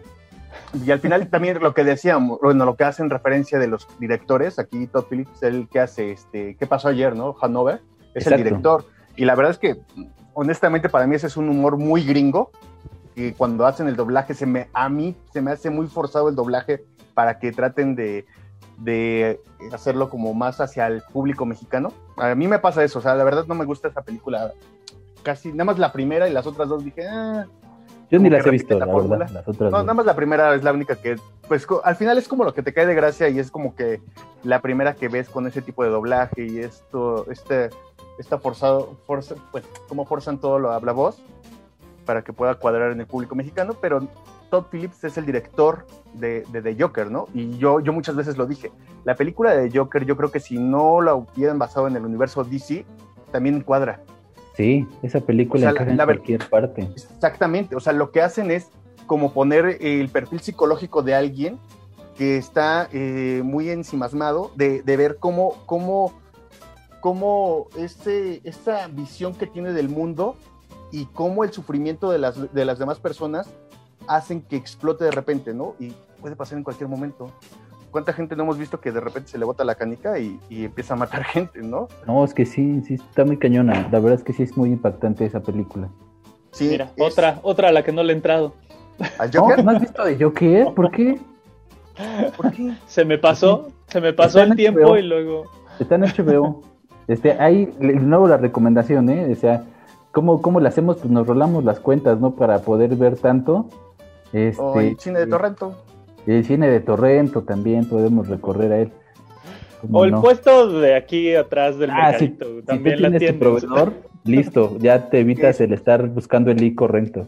Y al final también lo que decíamos, bueno, lo que hacen referencia de los directores, aquí Todd Phillips el que hace este, ¿qué pasó ayer, no? Hanover, es el director. Y la verdad es que honestamente para mí ese es un humor muy gringo, que cuando hacen el doblaje, se me, a mí se me hace muy forzado el doblaje para que traten de, de hacerlo como más hacia el público mexicano. A mí me pasa eso, o sea, la verdad no me gusta esa película. Casi, nada más la primera y las otras dos dije, ah, Yo ni las he visto, la la verdad. Las otras No, nada más la primera es la única que, pues al final es como lo que te cae de gracia y es como que la primera que ves con ese tipo de doblaje y esto, este, está forzado, forza, pues, como forzan todo lo habla voz para que pueda cuadrar en el público mexicano, pero Todd Phillips es el director de, de The Joker, ¿no? Y yo, yo muchas veces lo dije, la película de The Joker yo creo que si no la hubieran basado en el universo DC, también cuadra. Sí, esa película O sea, encaja la- en cualquier parte. Exactamente, o sea, lo que hacen es como poner el perfil psicológico de alguien que está eh, muy ensimismado de, de ver cómo, cómo, cómo este, esta visión que tiene del mundo y cómo el sufrimiento de las, de las demás personas hacen que explote de repente, ¿no? Y puede pasar en cualquier momento. ¿Cuánta gente no hemos visto que de repente se le bota la canica y, y empieza a matar gente, ¿no? No, es que sí, sí, está muy cañona. La verdad es que sí es muy impactante esa película. Sí, Mira, es- otra, otra a la que no le he entrado. ¿Al ¿No? Joker? ¿No has visto de Joker? ¿Por qué? ¿Por qué? Se me pasó, se me pasó el tiempo HBO. y luego. Está en HBO. Este, hay de nuevo la recomendación, ¿eh? O sea, ¿cómo, cómo le hacemos? Pues nos rolamos las cuentas, ¿no? Para poder ver tanto. Este, O el cine de Torrento. El cine de Torrento también podemos recorrer a él. ¿Cómo O el no? puesto de aquí atrás del Ah, sí, mercadito. si tú también la tienes tu proveedor, listo, ya te evitas el estar buscando el i correcto.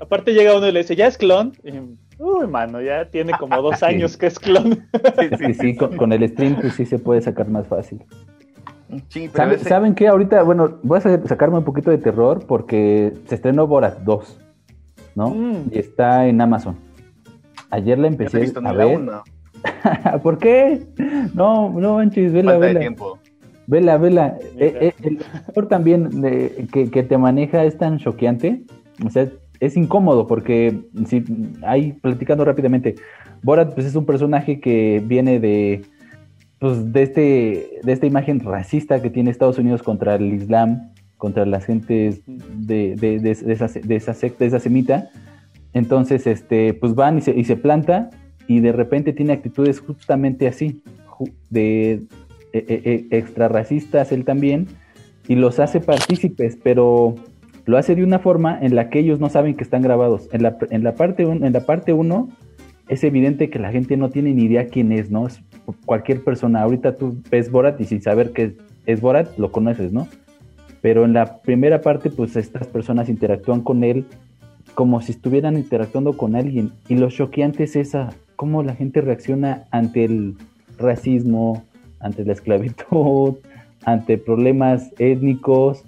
Aparte llega uno y le dice, ¿ya es clon? Y, Uy, mano, ya tiene como dos Sí. años que es clon. Que sí, con, con el stream pues sí se puede sacar más fácil. Sí, pero ¿Sabe- ese- ¿Saben qué? Ahorita, bueno, voy a sa- sacarme un poquito de terror porque se estrenó Borat 2, ¿no? Mm. Y está en Amazon. Ayer la no he empecé ni a la ver. una. ¿Por qué? No, no manches, vela, Falta de vela. tiempo. Vela, vela. Mira. Eh, eh, el humor también eh, que, que te maneja es tan choqueante. O sea, es incómodo porque, si, ahí platicando rápidamente, Borat pues, es un personaje que viene de, pues, de, este, de esta imagen racista que tiene Estados Unidos contra el Islam, contra las gentes de, de, de, esa, de, esa secta, de esa semita. Entonces, este, pues van y se, y se planta y de repente tiene actitudes justamente así, de eh, eh, eh, extra racistas él también, y los hace partícipes, pero lo hace de una forma en la que ellos no saben que están grabados. En la, en la parte un- en la parte uno es evidente que la gente no tiene ni idea quién es, ¿no? Es cualquier persona. Ahorita tú ves Borat y sin saber que es Borat, lo conoces, ¿no? Pero en la primera parte, pues estas personas interactúan con él como si estuvieran interactuando con alguien. Y lo choqueante es esa, cómo la gente reacciona ante el racismo, ante la esclavitud, ante problemas étnicos,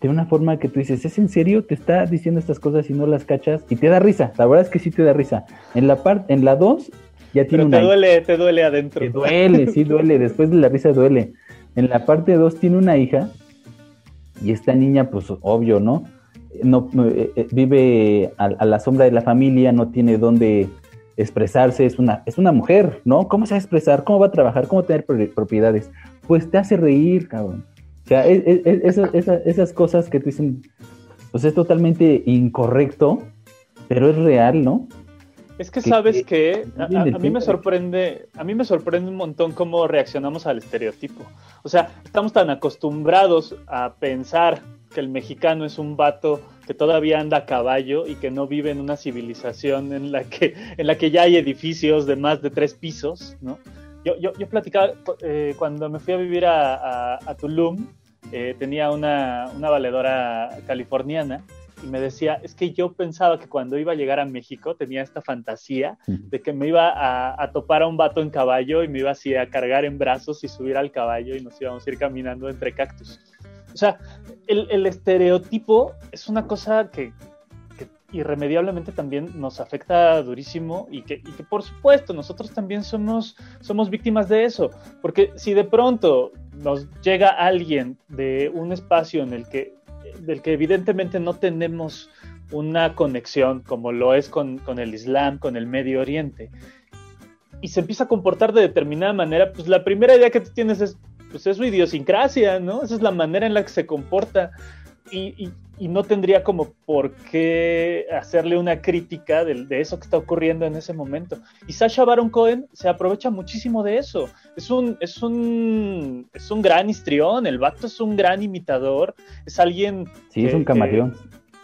de una forma que tú dices, ¿es en serio? Te está diciendo estas cosas y no las cachas y te da risa. La verdad es que sí te da risa. En la parte, en la 2 ya tiene Pero una te duele, te duele adentro. que duele, sí duele, después de la risa duele. En la parte 2 tiene una hija y esta niña, pues obvio, ¿no? no eh, eh, vive a, la sombra de la familia, no tiene dónde expresarse, es una, es una mujer, ¿no? ¿Cómo se va a expresar? ¿Cómo va a trabajar? ¿Cómo tener pro- propiedades? Pues te hace reír, cabrón. O sea, es- es- es- esa- esa- esas cosas que te dicen, pues es totalmente incorrecto, pero es real, ¿no? Es que que- sabes que- que a, mí me sorprende, a mí me sorprende un montón cómo reaccionamos al estereotipo. O sea, estamos tan acostumbrados a pensar que el mexicano es un vato que todavía anda a caballo y que no vive en una civilización en la que, en la que ya hay edificios de más de tres pisos, ¿no? Yo, yo, yo platicaba, eh, cuando me fui a vivir a, a- a Tulum, eh, tenía una, una valedora californiana y me decía, es que yo pensaba que cuando iba a llegar a México tenía esta fantasía de que me iba a, a topar a un vato en caballo y me iba así a cargar en brazos y subir al caballo y nos íbamos a ir caminando entre cactus. O sea, el, el estereotipo es una cosa que, que irremediablemente también nos afecta durísimo y que, y que por supuesto nosotros también somos, somos víctimas de eso, porque si de pronto nos llega alguien de un espacio en el que, del que evidentemente no tenemos una conexión como lo es con, con el Islam, con el Medio Oriente, y se empieza a comportar de determinada manera, pues la primera idea que tú tienes es, pues es su idiosincrasia, ¿no? Esa es la manera en la que se comporta. Y, y, y, no tendría como por qué hacerle una crítica de, de, eso que está ocurriendo en ese momento. Y Sasha Baron Cohen se aprovecha muchísimo de eso. Es un, es un, es un gran histrión, el vato es un gran imitador, es alguien... Sí, que, es un camaleón.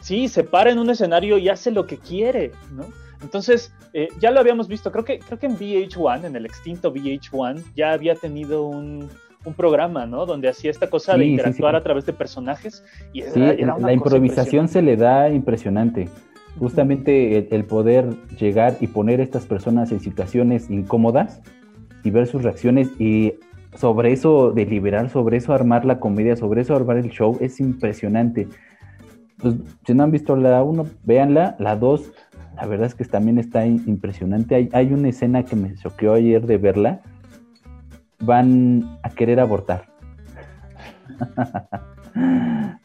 Sí, se para en un escenario y hace lo que quiere, ¿no? Entonces, eh, ya lo habíamos visto, creo que, creo que en VH1, en el extinto VH1, ya había tenido un, un programa, ¿no? Donde hacía esta cosa sí, de interactuar sí, sí. a través de personajes. Y era, era la improvisación se le da impresionante. Justamente el, el, poder llegar y poner a estas personas en situaciones incómodas y ver sus reacciones y sobre eso deliberar, sobre eso armar la comedia, sobre eso armar el show, es impresionante. Pues, si no han visto la 1, véanla. La 2, la verdad es que también está impresionante. Hay, hay una escena que me choqueó ayer de verla. Van a querer abortar.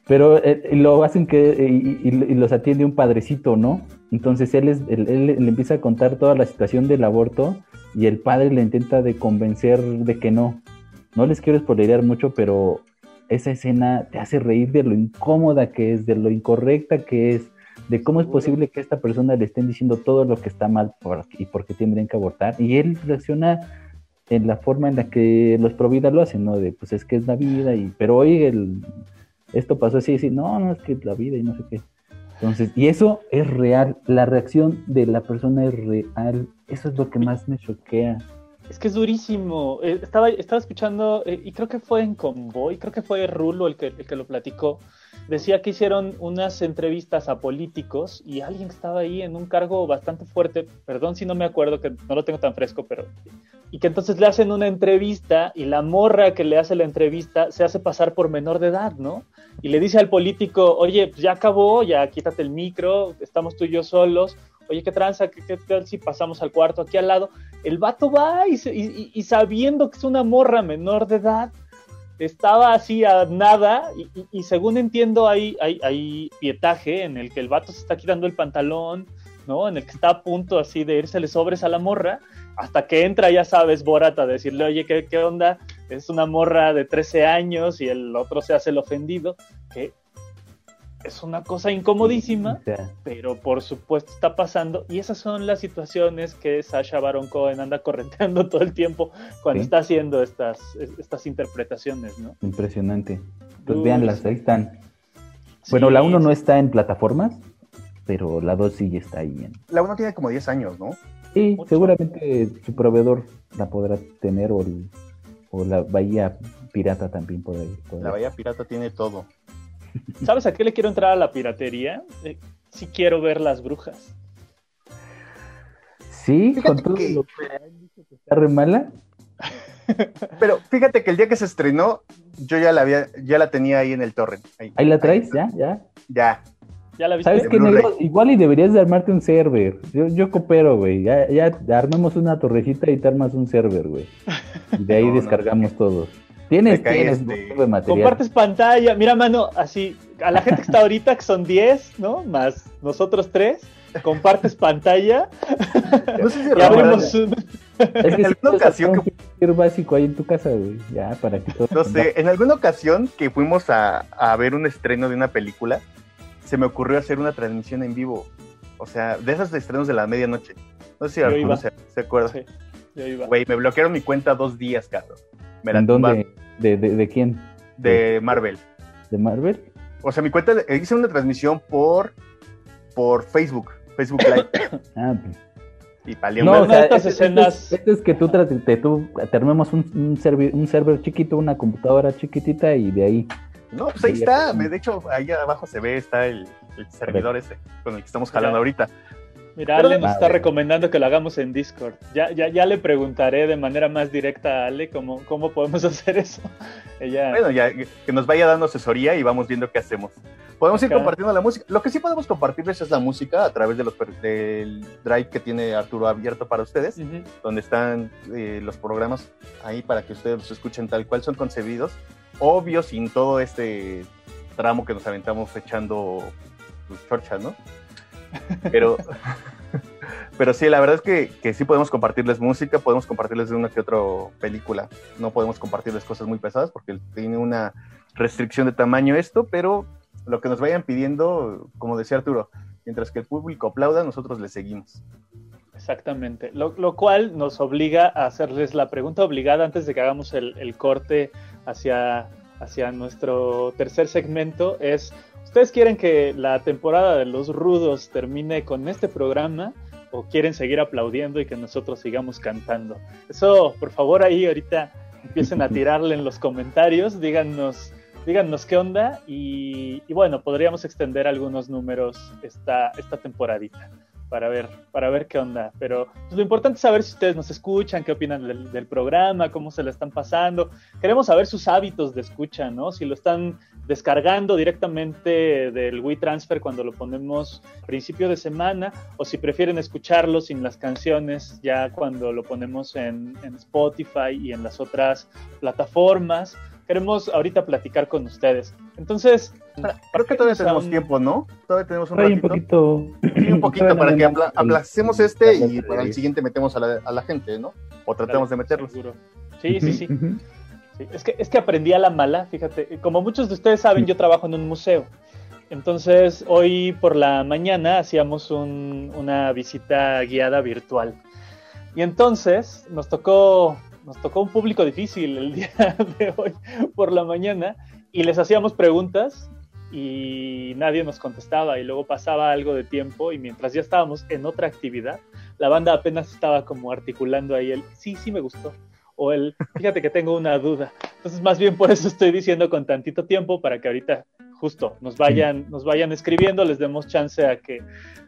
Pero eh, lo hacen que eh, y, los atiende un padrecito, ¿no? Entonces él, es, él, le empieza a contar toda la situación del aborto y el padre le intenta de convencer de que no. No les quiero spoilerear mucho, pero esa escena te hace reír de lo incómoda que es, de lo incorrecta que es, de cómo es posible que a esta persona le estén diciendo todo lo que está mal y por qué tendrían que abortar. Y él reacciona en la forma en la que los Provida lo hacen, ¿no? De pues es que es la vida, y pero hoy el, esto pasó así, así, no, no es que es la vida y no sé qué. Entonces, y eso es real, la reacción de la persona es real, eso es lo que más me choquea. Es que es durísimo. Eh, estaba, escuchando, eh, y creo que fue en Convoy, creo que fue Rulo el que, el que lo platicó. Decía que hicieron unas entrevistas a políticos y alguien estaba ahí en un cargo bastante fuerte, perdón si no me acuerdo, que no lo tengo tan fresco, pero. Y que entonces le hacen una entrevista y la morra que le hace la entrevista se hace pasar por menor de edad, ¿no? Y le dice al político, oye, pues ya acabó, ya quítate el micro, estamos tú y yo solos oye, ¿qué tranza? ¿Qué, qué tal si pasamos al cuarto aquí al lado? El vato va y, y, y, sabiendo que es una morra menor de edad, estaba así a nada y, según entiendo hay, hay, hay, pietaje en el que el vato se está quitando el pantalón, ¿no? En el que está a punto así de irse sobres a la morra, hasta que entra, ya sabes, Borat a decirle, oye, ¿qué, qué onda? Es una morra de 13 años y el otro se hace el ofendido, que es una cosa incomodísima, sí. pero por supuesto está pasando y esas son las situaciones que Sasha Baron Cohen anda correteando todo el tiempo cuando sí. está haciendo estas, estas interpretaciones, ¿no? Impresionante. Pues veanlas, ahí están. Sí, bueno, la 1 no está en plataformas, pero la 2 sí está ahí. En... La 1 tiene como 10 años, ¿no? Sí, Mucho. seguramente su proveedor la podrá tener o, el, o la Bahía Pirata también puede, puede. La Bahía Pirata tiene todo. ¿Sabes a qué le quiero entrar a la piratería? Eh, sí quiero ver las brujas. Sí, fíjate con todo que... lo que han dicho que está re mala. Pero fíjate que el día que se estrenó, yo ya la había, ya la tenía ahí en el torrent. Ahí, ¿Ahí la traes? ¿Ya? ¿Ya? Ya. ¿Ya la viste? ¿Sabes qué, negro? Igual y deberías de armarte un server. Yo, yo coopero, güey. Ya, ya armemos una torrejita y te armas un server, güey. Y de ahí no, descargamos no. todos. Tienes, tienes este... de material. Compartes pantalla. Mira, mano, así, a la gente que está ahorita, que son 10, ¿no? Más nosotros tres, compartes pantalla. No sé si y abrimos un... Es que en alguna ocasión que básico ahí en tu casa, güey. Ya, para que todo No sé, en alguna ocasión que fuimos a, a ver un estreno de una película, se me ocurrió hacer una transmisión en vivo. O sea, de esos estrenos de la medianoche. No sé si alguno se, se acuerda. Sí, Güey, me bloquearon mi cuenta dos días, cabrón. Me la ¿Dónde? ¿De, de, de, quién? De Marvel. ¿De Marvel? O sea, mi cuenta, hice una transmisión por, por Facebook, Facebook Live. ah, pues. Y palió no, o sea, estas este, escenas... Este es que tú, te, tú un, un, server, un server chiquito, una computadora chiquitita y de ahí. No, pues ahí está. De hecho, ahí abajo se ve, está el, el servidor ese con el que estamos jalando ahorita. Mira, Ale nos está recomendando que lo hagamos en Discord. Ya, ya, ya le preguntaré de manera más directa a Ale cómo, cómo podemos hacer eso. Ella... Bueno, ya que nos vaya dando asesoría y vamos viendo qué hacemos. Podemos ir compartiendo la música. Lo que sí podemos compartirles es la música a través de los, del drive que tiene Arturo abierto para ustedes, uh -huh. donde están eh, los programas ahí para que ustedes los escuchen tal cual son concebidos. Obvio, sin todo este tramo que nos aventamos echando pues, chorchas, ¿no? Pero, pero sí, la verdad es que, sí podemos compartirles música, podemos compartirles de una que otra película. No podemos compartirles cosas muy pesadas porque tiene una restricción de tamaño esto, pero lo que nos vayan pidiendo, como decía Arturo, mientras que el público aplauda, nosotros le seguimos. Exactamente, lo, lo, cual nos obliga a hacerles la pregunta obligada antes de que hagamos el, el corte hacia, hacia nuestro tercer segmento, es, ¿ustedes quieren que la temporada de los rudos termine con este programa? o quieren seguir aplaudiendo y que nosotros sigamos cantando. Eso, por favor, ahí ahorita empiecen a tirarle en los comentarios, díganos, díganos qué onda y, y bueno, podríamos extender algunos números esta, esta temporadita para ver, para ver qué onda. Pero pues, lo importante es saber si ustedes nos escuchan, qué opinan del, del, programa, cómo se lo están pasando. Queremos saber sus hábitos de escucha, ¿no? Si lo están descargando directamente del WeTransfer cuando lo ponemos principio de semana, o si prefieren escucharlo sin las canciones ya cuando lo ponemos en, en Spotify y en las otras plataformas queremos ahorita platicar con ustedes. Entonces, creo que todavía tenemos un... tiempo, ¿no? Todavía tenemos un, ratito. un poquito. Sí, un poquito para que apla aplacemos este y para el siguiente metemos a la, a la gente, ¿no? O tratemos de meterlo. Seguro. Sí, sí, sí. Sí. Es, que, es que aprendí a la mala, fíjate. Como muchos de ustedes saben, yo trabajo en un museo. Entonces, hoy por la mañana hacíamos un, una visita guiada virtual. Y entonces nos tocó nos tocó un público difícil el día de hoy por la mañana y les hacíamos preguntas y nadie nos contestaba y luego pasaba algo de tiempo y mientras ya estábamos en otra actividad, la banda apenas estaba como articulando ahí el sí, sí me gustó o el fíjate que tengo una duda. Entonces más bien por eso estoy diciendo con tantito tiempo para que ahorita justo nos vayan, nos vayan escribiendo, les demos chance a que,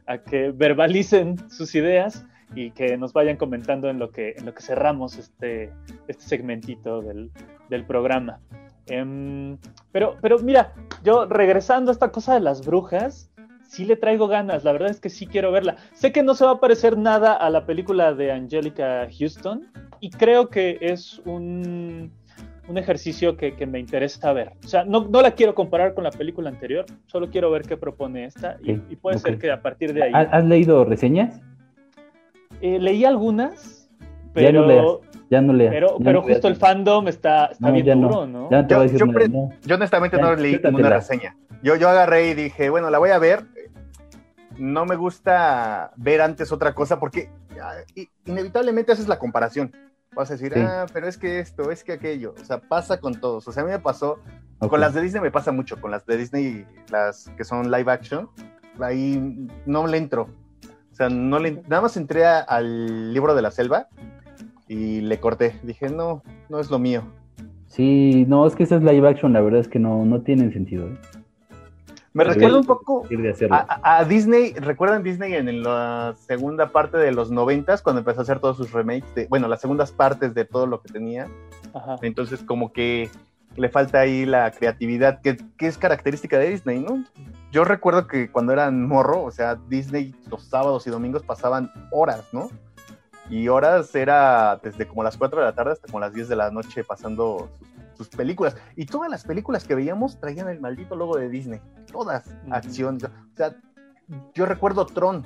a que verbalicen sus ideas y que nos vayan comentando en lo que, en lo que cerramos este, este segmentito del, del programa. Um, pero, pero mira, yo regresando a esta cosa de las brujas, sí le traigo ganas, la verdad es que sí quiero verla. Sé que no se va a parecer nada a la película de Angelica Houston y creo que es un, un ejercicio que, que, me interesa ver. O sea, no, no, la quiero comparar con la película anterior, solo quiero ver qué propone esta y, y puede okay. ser que a partir de ahí... ¿Has leído reseñas? Eh, leí algunas, pero... Ya no leas, ya no leas. Pero, ya pero no justo leas. el fandom está, está No, bien duro, no. ¿no? Ya no te voy a Yo, decir yo, nada, pre- no. yo honestamente Ya, no leí ninguna reseña. Yo, yo agarré y dije, bueno, la voy a ver. No me gusta ver antes otra cosa porque ah, inevitablemente haces la comparación. Vas a decir, Sí. ah, pero es que esto, es que aquello. O sea, pasa con todos. O sea, a mí me pasó, con las de Disney me pasa mucho, con las de Disney, las que son live action, ahí no le entro. O sea, no le, nada más entré a- al libro de la selva y le corté. Dije, no, no es lo mío. Sí, no, es que esas live action, la verdad es que no, no tienen sentido. ¿eh? Me es recuerda un poco a, a- a Disney, ¿recuerdan Disney en la segunda parte de los noventas cuando empezó a hacer todos sus remakes? De, bueno, las segundas partes de todo lo que tenía. Ajá. Entonces, como que le falta ahí la creatividad que, que es característica de Disney, ¿no? Yo recuerdo que cuando eran morro, o sea, Disney los sábados y domingos pasaban horas, ¿no? Y horas era desde como las 4 de la tarde hasta como las 10 de la noche pasando sus, sus películas. Y todas las películas que veíamos traían el maldito logo de Disney. Todas, Ujú. acción. O sea, yo recuerdo Tron,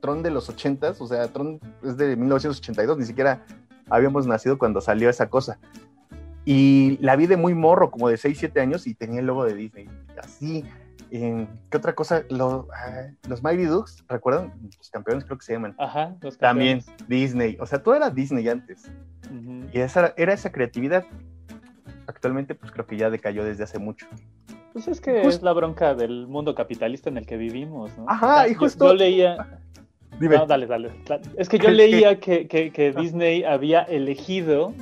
Tron de los 80s, o sea, Tron es de 1982, ni siquiera habíamos nacido cuando salió esa cosa. Y la vi de muy morro, como de 6, 7 años, y tenía el logo de Disney. Así. eh, ¿Qué otra cosa? Lo- ah, los Mighty Ducks, ¿recuerdan? Los campeones creo que se llaman. Ajá, los También campeones. Disney. O sea, todo era Disney antes. Ujú. Y esa era esa creatividad. Actualmente, pues creo que ya decayó desde hace mucho. Pues es que Just- es la bronca del mundo capitalista en el que vivimos, ¿no? Ajá, y yo- justo- Yo, leía... Dime. No, dale, dale. Es que yo ¿Qué- leía que, que- que Ah. Disney había elegido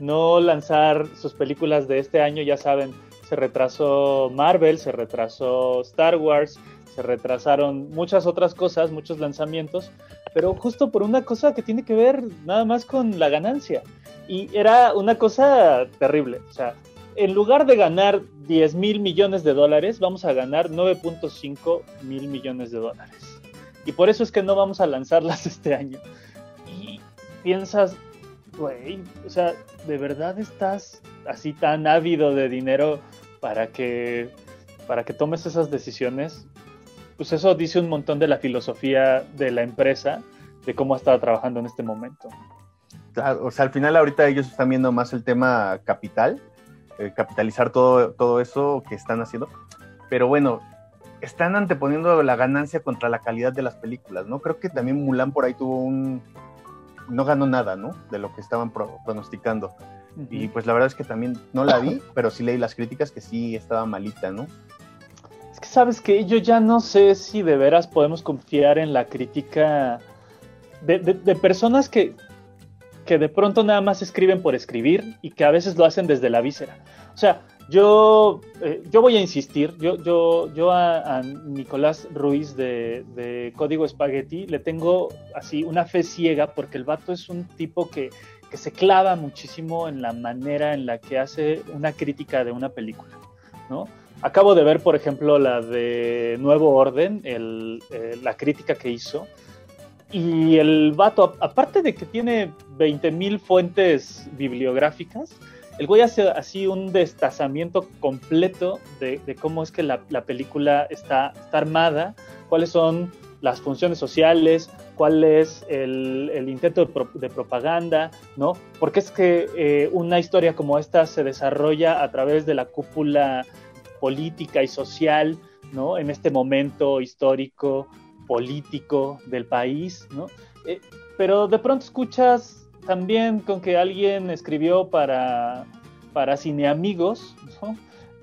no lanzar sus películas de este año, ya saben, se retrasó Marvel, se retrasó Star Wars, se retrasaron muchas otras cosas, muchos lanzamientos, pero justo por una cosa que tiene que ver nada más con la ganancia. Y era una cosa terrible. O sea, en lugar de ganar 10 mil millones de dólares, vamos a ganar 9.5 mil millones de dólares. Y por eso es que no vamos a lanzarlas este año. Y piensas, güey, o sea, ¿de verdad estás así tan ávido de dinero para que, para que tomes esas decisiones? Pues eso dice un montón de la filosofía de la empresa, de cómo ha estado trabajando en este momento. Claro, o sea, al final ahorita ellos están viendo más el tema capital, eh, capitalizar todo, todo eso que están haciendo. pero bueno, están anteponiendo la ganancia contra la calidad de las películas, ¿no? Creo que también Mulan por ahí tuvo un... no ganó nada, ¿no? De lo que estaban pro- pronosticando. Y pues la verdad es que también no la vi, pero sí leí las críticas que sí estaba malita, ¿no? Es que sabes que yo ya no sé si de veras podemos confiar en la crítica de, personas que, que de pronto nada más escriben por escribir y que a veces lo hacen desde la víscera. O sea, yo, eh, yo voy a insistir, yo, yo, yo a, Nicolás Ruiz de, de Código Espagueti le tengo así una fe ciega porque el vato es un tipo que, que se clava muchísimo en la manera en la que hace una crítica de una película, ¿no? Acabo de ver, por ejemplo, la de Nuevo Orden, el, eh, la crítica que hizo. Y el vato, aparte de que tiene 20.000 fuentes bibliográficas, el güey hace así un destazamiento completo de, cómo es que la, la película está, está armada, cuáles son las funciones sociales, cuál es el, intento de, pro- propaganda, ¿no? Porque es que eh, una historia como esta se desarrolla a través de la cúpula política y social, ¿no? En este momento histórico, político del país, ¿no? Eh, pero de pronto escuchas también con que alguien escribió para, para cineamigos, ¿no?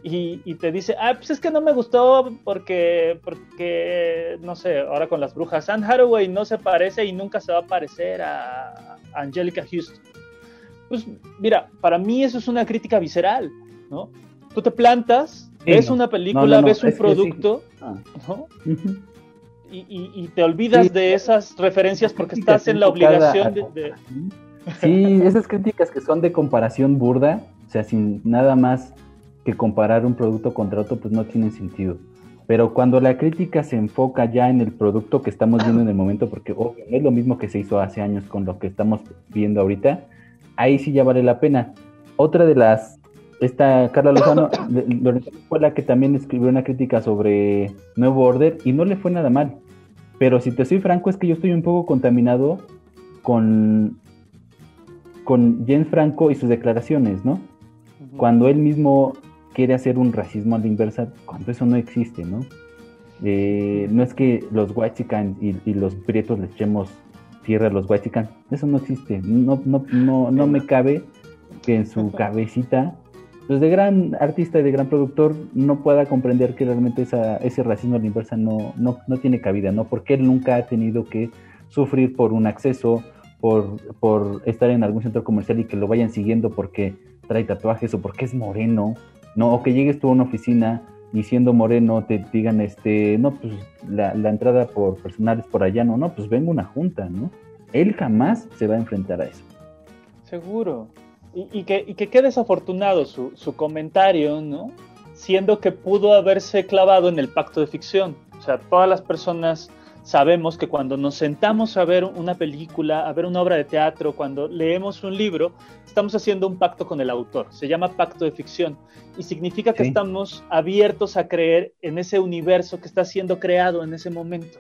Y, y te dice, ah, pues es que no me gustó porque, porque, no sé, ahora con las brujas, Anne Hathaway no se parece y nunca se va a parecer a Angelica Houston. Pues mira, para mí eso es una crítica visceral, ¿no? Tú te plantas, ves no. una película, No, no, no, ves un es que sí. producto, Ah. y, y- y te olvidas Sí. de esas referencias porque Críticas estás en la obligación de... de- Sí, esas críticas que son de comparación burda, o sea, sin nada más que comparar un producto contra otro, pues no tienen sentido. Pero cuando la crítica se enfoca ya en el producto que estamos viendo en el momento, porque obvio, no es lo mismo que se hizo hace años con lo que estamos viendo ahorita, ahí sí ya vale la pena. Otra de las, esta Carla Lozano, fue la que también escribió una crítica sobre Nuevo Order y no le fue nada mal. Pero si te soy franco, es que yo estoy un poco contaminado con, con James Franco y sus declaraciones, ¿no? Cuando él mismo quiere hacer un racismo a la inversa, cuando eso no existe, ¿no? Eh, no es que los whitexicans y, y los prietos le echemos tierra a los whitexicans, eso no existe, no, no, no, no me cabe que en su cabecita, pues de gran artista y de gran productor, no pueda comprender que realmente ese racismo a la inversa no, no, no tiene cabida, ¿no? Porque él nunca ha tenido que sufrir por un acceso, por, por estar en algún centro comercial y que lo vayan siguiendo porque trae tatuajes o porque es moreno, ¿no? O que llegues tú a una oficina y siendo moreno te digan, este, no, pues la, la entrada por personal es por allá, no, no, pues vengo a una junta, ¿no? Él jamás se va a enfrentar a eso. Seguro. Y, y que, y que qué desafortunado su, su comentario, ¿no? Siendo que pudo haberse clavado en el pacto de ficción. O sea, todas las personas sabemos que cuando nos sentamos a ver una película, a ver una obra de teatro, cuando leemos un libro, estamos haciendo un pacto con el autor. Se llama pacto de ficción. Y significa que Sí. estamos abiertos a creer en ese universo que está siendo creado en ese momento.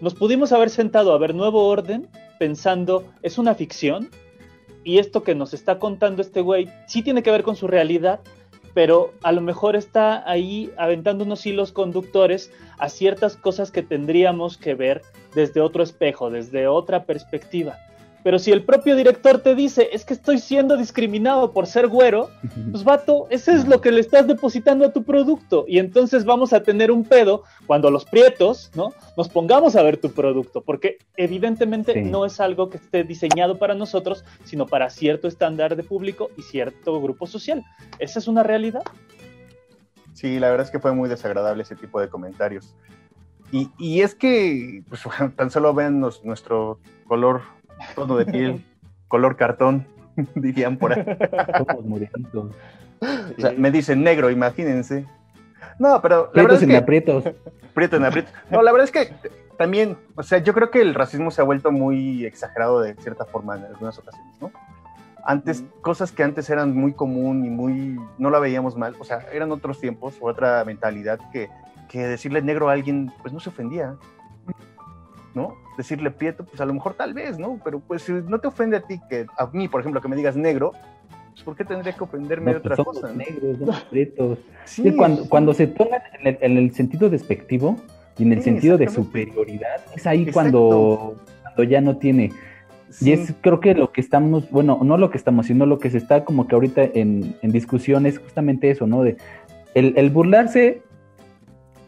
Nos pudimos haber sentado a ver Nuevo Orden pensando, es una ficción, y esto que nos está contando este güey sí tiene que ver con su realidad, pero a lo mejor está ahí aventando unos hilos conductores a ciertas cosas que tendríamos que ver desde otro espejo, desde otra perspectiva. Pero si el propio director te dice, es que estoy siendo discriminado por ser güero, pues vato, eso es lo que le estás depositando a tu producto. Y entonces vamos a tener un pedo cuando los prietos, ¿no? Nos pongamos a ver tu producto, porque evidentemente Sí. no es algo que esté diseñado para nosotros, sino para cierto estándar de público y cierto grupo social. Esa es una realidad. Sí, la verdad es que fue muy desagradable ese tipo de comentarios. Y, y es que, pues, tan solo vean nos- nuestro color, tono de piel, color cartón, dirían por ahí. O sea, me dicen negro, imagínense. No, pero la verdad es en que... aprietos. Prieto en aprieto. No, la verdad es que también, o sea, yo creo que el racismo se ha vuelto muy exagerado de cierta forma en algunas ocasiones, ¿no? Antes, cosas que antes eran muy común y muy, no la veíamos mal, o sea, eran otros tiempos o otra mentalidad que, que decirle negro a alguien, pues no se ofendía, ¿no? Decirle prieto, pues a lo mejor tal vez, ¿no? Pero pues si no te ofende a ti, que a mí, por ejemplo, que me digas negro, pues ¿por qué tendría que ofenderme de No, pues otra somos cosa? negros, somos prietos. Sí, Sí, cuando, sí. cuando se toma en el, en el sentido despectivo y en el sentido de superioridad, es ahí Exacto. cuando, cuando ya no tiene. Sí, Y es creo que lo que estamos, bueno, no lo que estamos, sino lo que se está como que ahorita en, en discusión es justamente eso, ¿no? De el, el burlarse,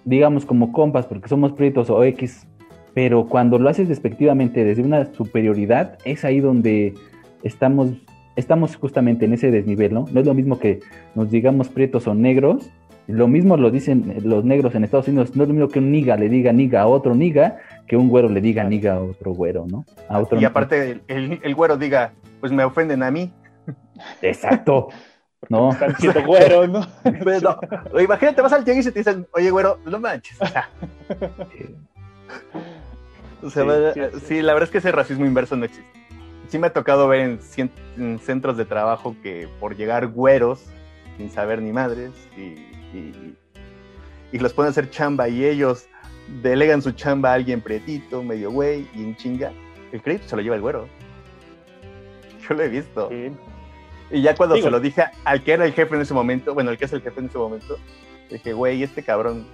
digamos, como compas, porque somos prietos o X, pero cuando lo haces despectivamente desde una superioridad, es ahí donde estamos, estamos justamente en ese desnivel, ¿no? No es lo mismo que nos digamos prietos o negros, lo mismo lo dicen los negros en Estados Unidos, no es lo mismo que un niga le diga niga a otro niga, que un güero le diga niga a otro güero, ¿no? A otro Y aparte el, el- el güero diga, pues me ofenden a mí. Exacto. No, Están siendo güero, ¿no? Pues no. Imagínate, vas al tianguis y te dicen, oye, güero, no manches. O sea, Sí, va- sí, sí, sí. la verdad es que ese racismo inverso no existe. Sí me ha tocado ver en, cien- en centros de trabajo que por llegar güeros, sin saber ni madres, y, y- y los ponen a hacer chamba y ellos delegan su chamba a alguien pretito, medio güey, y en chinga, el crédito se lo lleva el güero. Yo lo he visto. Sí. Y ya cuando Digo- se lo dije al que era el jefe en ese momento, bueno, el que es el jefe en ese momento, dije, güey, este cabrón.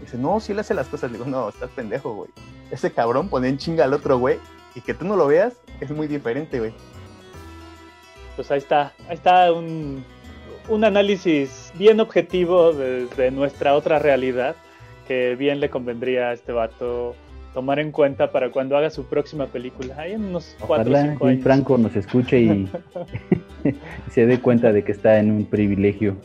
Dice, no, si él hace las cosas. Le digo, no, estás pendejo, güey. Ese cabrón pone en chinga al otro, güey, y que tú no lo veas es muy diferente, güey. Pues ahí está, ahí está un, un análisis bien objetivo desde nuestra otra realidad que bien le convendría a este vato tomar en cuenta para cuando haga su próxima película. Ahí en unos 4 o ojalá 5 James años. Franco nos escuche y se dé cuenta de que está en un privilegio.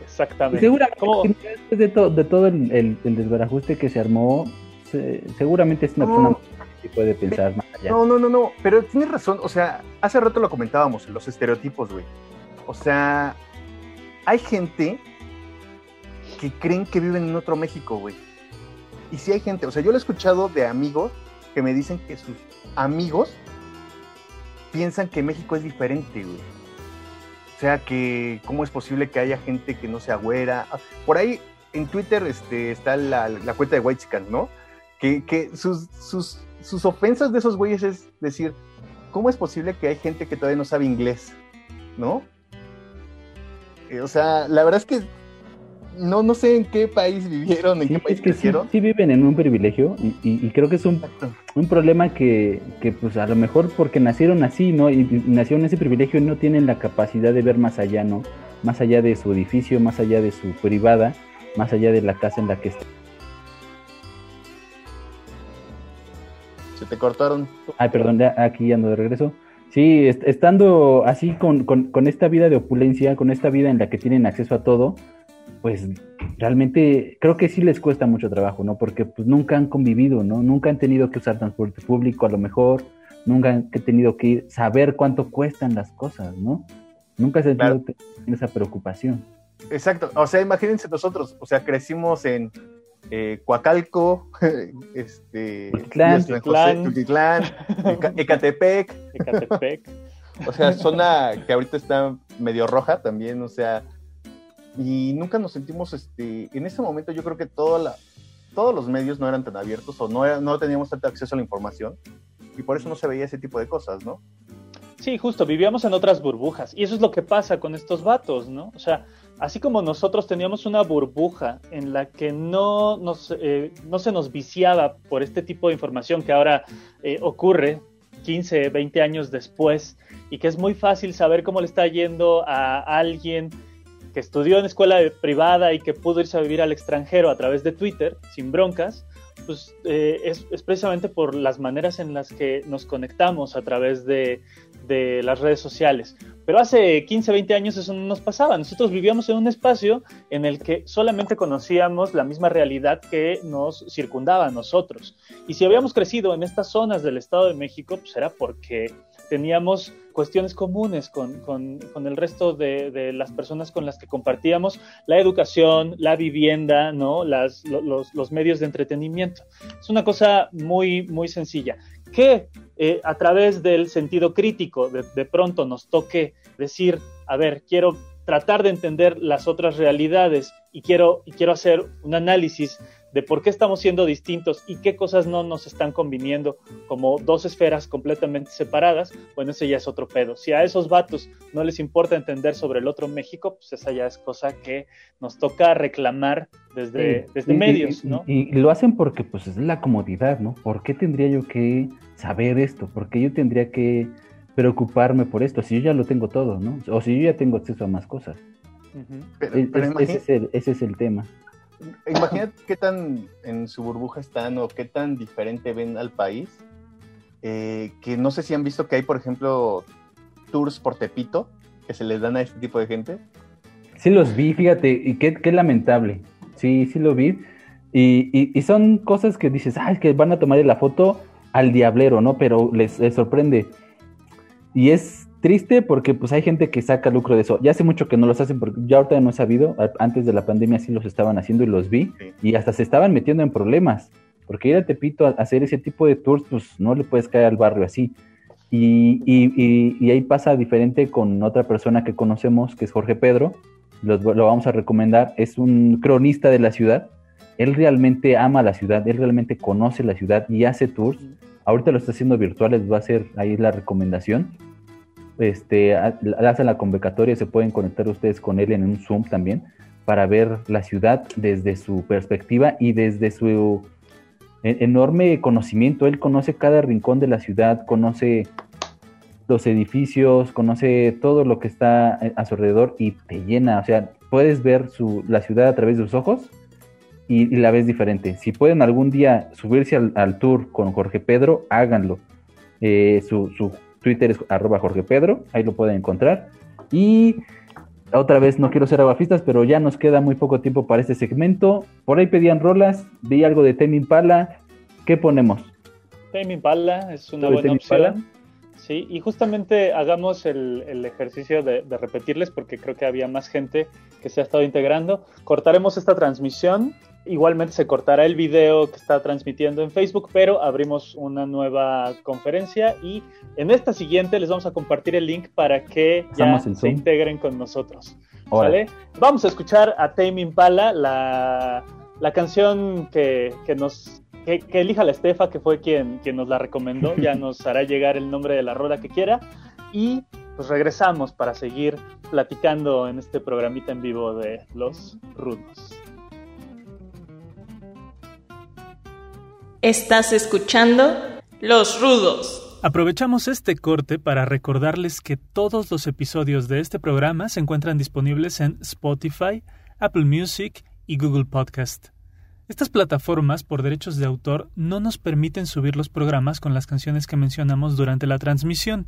Y Exactamente. seguramente, ¿Cómo? después de, to- de todo el, el- el desbarajuste que se armó, se- seguramente es una No. persona que puede pensar más allá. No, no, no, no, pero tienes razón, o sea, hace rato lo comentábamos, los estereotipos, güey. O sea, hay gente que creen que viven en otro México, güey. Y sí hay gente, o sea, yo lo he escuchado de amigos que me dicen que sus amigos piensan que México es diferente, güey. O sea, que cómo es posible que haya gente que no sea güera. Ah, Por ahí en Twitter este, está la, la cuenta de White ¿no? Que, que sus, sus, sus ofensas de esos güeyes es decir, ¿cómo es posible que hay gente que todavía no sabe inglés? ¿No? Eh, o sea, la verdad es que no, no sé en qué país vivieron, en Sí, qué país es que crecieron. sí viven en un privilegio y, y- y creo que es un, un problema que, que, pues a lo mejor porque nacieron así, ¿no? Y, y nacieron en ese privilegio y no tienen la capacidad de ver más allá, ¿no? Más allá de su edificio, más allá de su privada, más allá de la casa en la que está. Se te cortaron. Ay, perdón, aquí ando de regreso. Sí, est- estando así con, con, con esta vida de opulencia, con esta vida en la que tienen acceso a todo, pues realmente creo que sí les cuesta mucho trabajo, ¿no? Porque pues nunca han convivido, ¿no? Nunca han tenido que usar transporte público a lo mejor, nunca han tenido que ir, saber cuánto cuestan las cosas, ¿no? Nunca se han Claro. tenido tener esa preocupación. Exacto. O sea, imagínense nosotros, o sea, crecimos en eh, Coacalco, este, Tultitlán. San José, Eca- Ecatepec, Ecatepec. O sea, zona que ahorita está medio roja también, o sea, y nunca nos sentimos, este, en ese momento yo creo que toda la, todos los medios no eran tan abiertos o no, era- no teníamos tanto acceso a la información y por eso no se veía ese tipo de cosas, ¿no? Sí, justo, vivíamos en otras burbujas. Y eso es lo que pasa con estos vatos, ¿no? O sea, así como nosotros teníamos una burbuja en la que no, nos, eh, no se nos viciaba por este tipo de información que ahora eh, ocurre 15, 20 años después y que es muy fácil saber cómo le está yendo a alguien que estudió en escuela privada y que pudo irse a vivir al extranjero a través de Twitter, sin broncas, pues eh, es, precisamente por las maneras en las que nos conectamos a través de, de, las redes sociales. Pero hace 15, 20 años eso no nos pasaba. Nosotros vivíamos en un espacio en el que solamente conocíamos la misma realidad que nos circundaba a nosotros. Y si habíamos crecido en estas zonas del Estado de México, pues era porque teníamos cuestiones comunes con, con, con el resto de, de, las personas con las que compartíamos la educación, la vivienda, ¿no? Las, los, los, medios de entretenimiento. Es una cosa muy, muy sencilla. Que eh, a través del sentido crítico de, de pronto nos toque decir, a ver, quiero tratar de entender las otras realidades y quiero, y quiero hacer un análisis de por qué estamos siendo distintos y qué cosas no nos están conviniendo como dos esferas completamente separadas, bueno, ese ya es otro pedo. Si a esos vatos no les importa entender sobre el otro México, pues esa ya es cosa que nos toca reclamar desde, desde medios, ¿no? Y, lo hacen porque pues es la comodidad, ¿no? ¿Por qué tendría yo que saber esto? ¿Por qué yo tendría que preocuparme por esto? Si yo ya lo tengo todo, ¿no? O si yo ya tengo acceso a más cosas. ese, es el, tema. Imagínate qué tan en su burbuja están o qué tan diferente ven al país. Eh, que no sé si han visto que hay, por ejemplo, tours por Tepito que se les dan a este tipo de gente. Sí los vi, fíjate, y qué, qué lamentable. Sí, sí lo vi. Y, y, son cosas que dices, ah, es que van a tomar la foto al diablero, ¿no? Pero les, sorprende. Y es triste porque pues hay gente que saca lucro de eso. Ya hace mucho que no los hacen porque ya ahorita no he sabido. Antes de la pandemia sí los estaban haciendo y los vi. Y hasta se estaban metiendo en problemas. Porque ir a Tepito a hacer ese tipo de tours, pues no le puedes caer al barrio así. Y, y, y ahí pasa diferente con otra persona que conocemos, que es Jorge Pedro, lo, vamos a recomendar, es un cronista de la ciudad. Él realmente ama la ciudad, él realmente conoce la ciudad y hace tours. Ahorita lo está haciendo virtuales, va a ser ahí la recomendación. Este, hacen la convocatoria, se pueden conectar ustedes con él en un Zoom también para ver la ciudad desde su perspectiva y desde su e-, enorme conocimiento. Él conoce cada rincón de la ciudad, conoce los edificios, conoce todo lo que está eh, a su alrededor y te llena, o sea, puedes ver su, la ciudad a través de sus ojos y, la ves diferente. Si pueden algún día subirse al, tour con Jorge Pedro, háganlo. Eh, su, su, Twitter es arroba Jorge Pedro, ahí lo pueden encontrar. Y otra vez no quiero ser aguafistas, pero ya nos queda muy poco tiempo para este segmento. Por ahí pedían rolas, vi algo de Tame Impala. ¿Qué ponemos? Tame Impala es una buena opción. Sí, y justamente hagamos el, ejercicio de, repetirles porque creo que había más gente que se ha estado integrando. Cortaremos esta transmisión. Igualmente se cortará el video que está transmitiendo en Facebook, pero abrimos una nueva conferencia y en esta siguiente les vamos a compartir el link para que ya se integren con nosotros. ¿vale? Vamos a escuchar a Tame Impala, la, la canción que, que nos que, elija la Estefa, que fue quien, quien nos la recomendó, ya nos hará llegar el nombre de la rola que quiera. Y pues regresamos para seguir platicando en este programita en vivo de Los Rudos. Estás escuchando Los Rudos. Aprovechamos este corte para recordarles que todos los episodios de este programa se encuentran disponibles en Spotify, Apple Music y Google Podcast. Estas plataformas por derechos de autor no nos permiten subir los programas con las canciones que mencionamos durante la transmisión.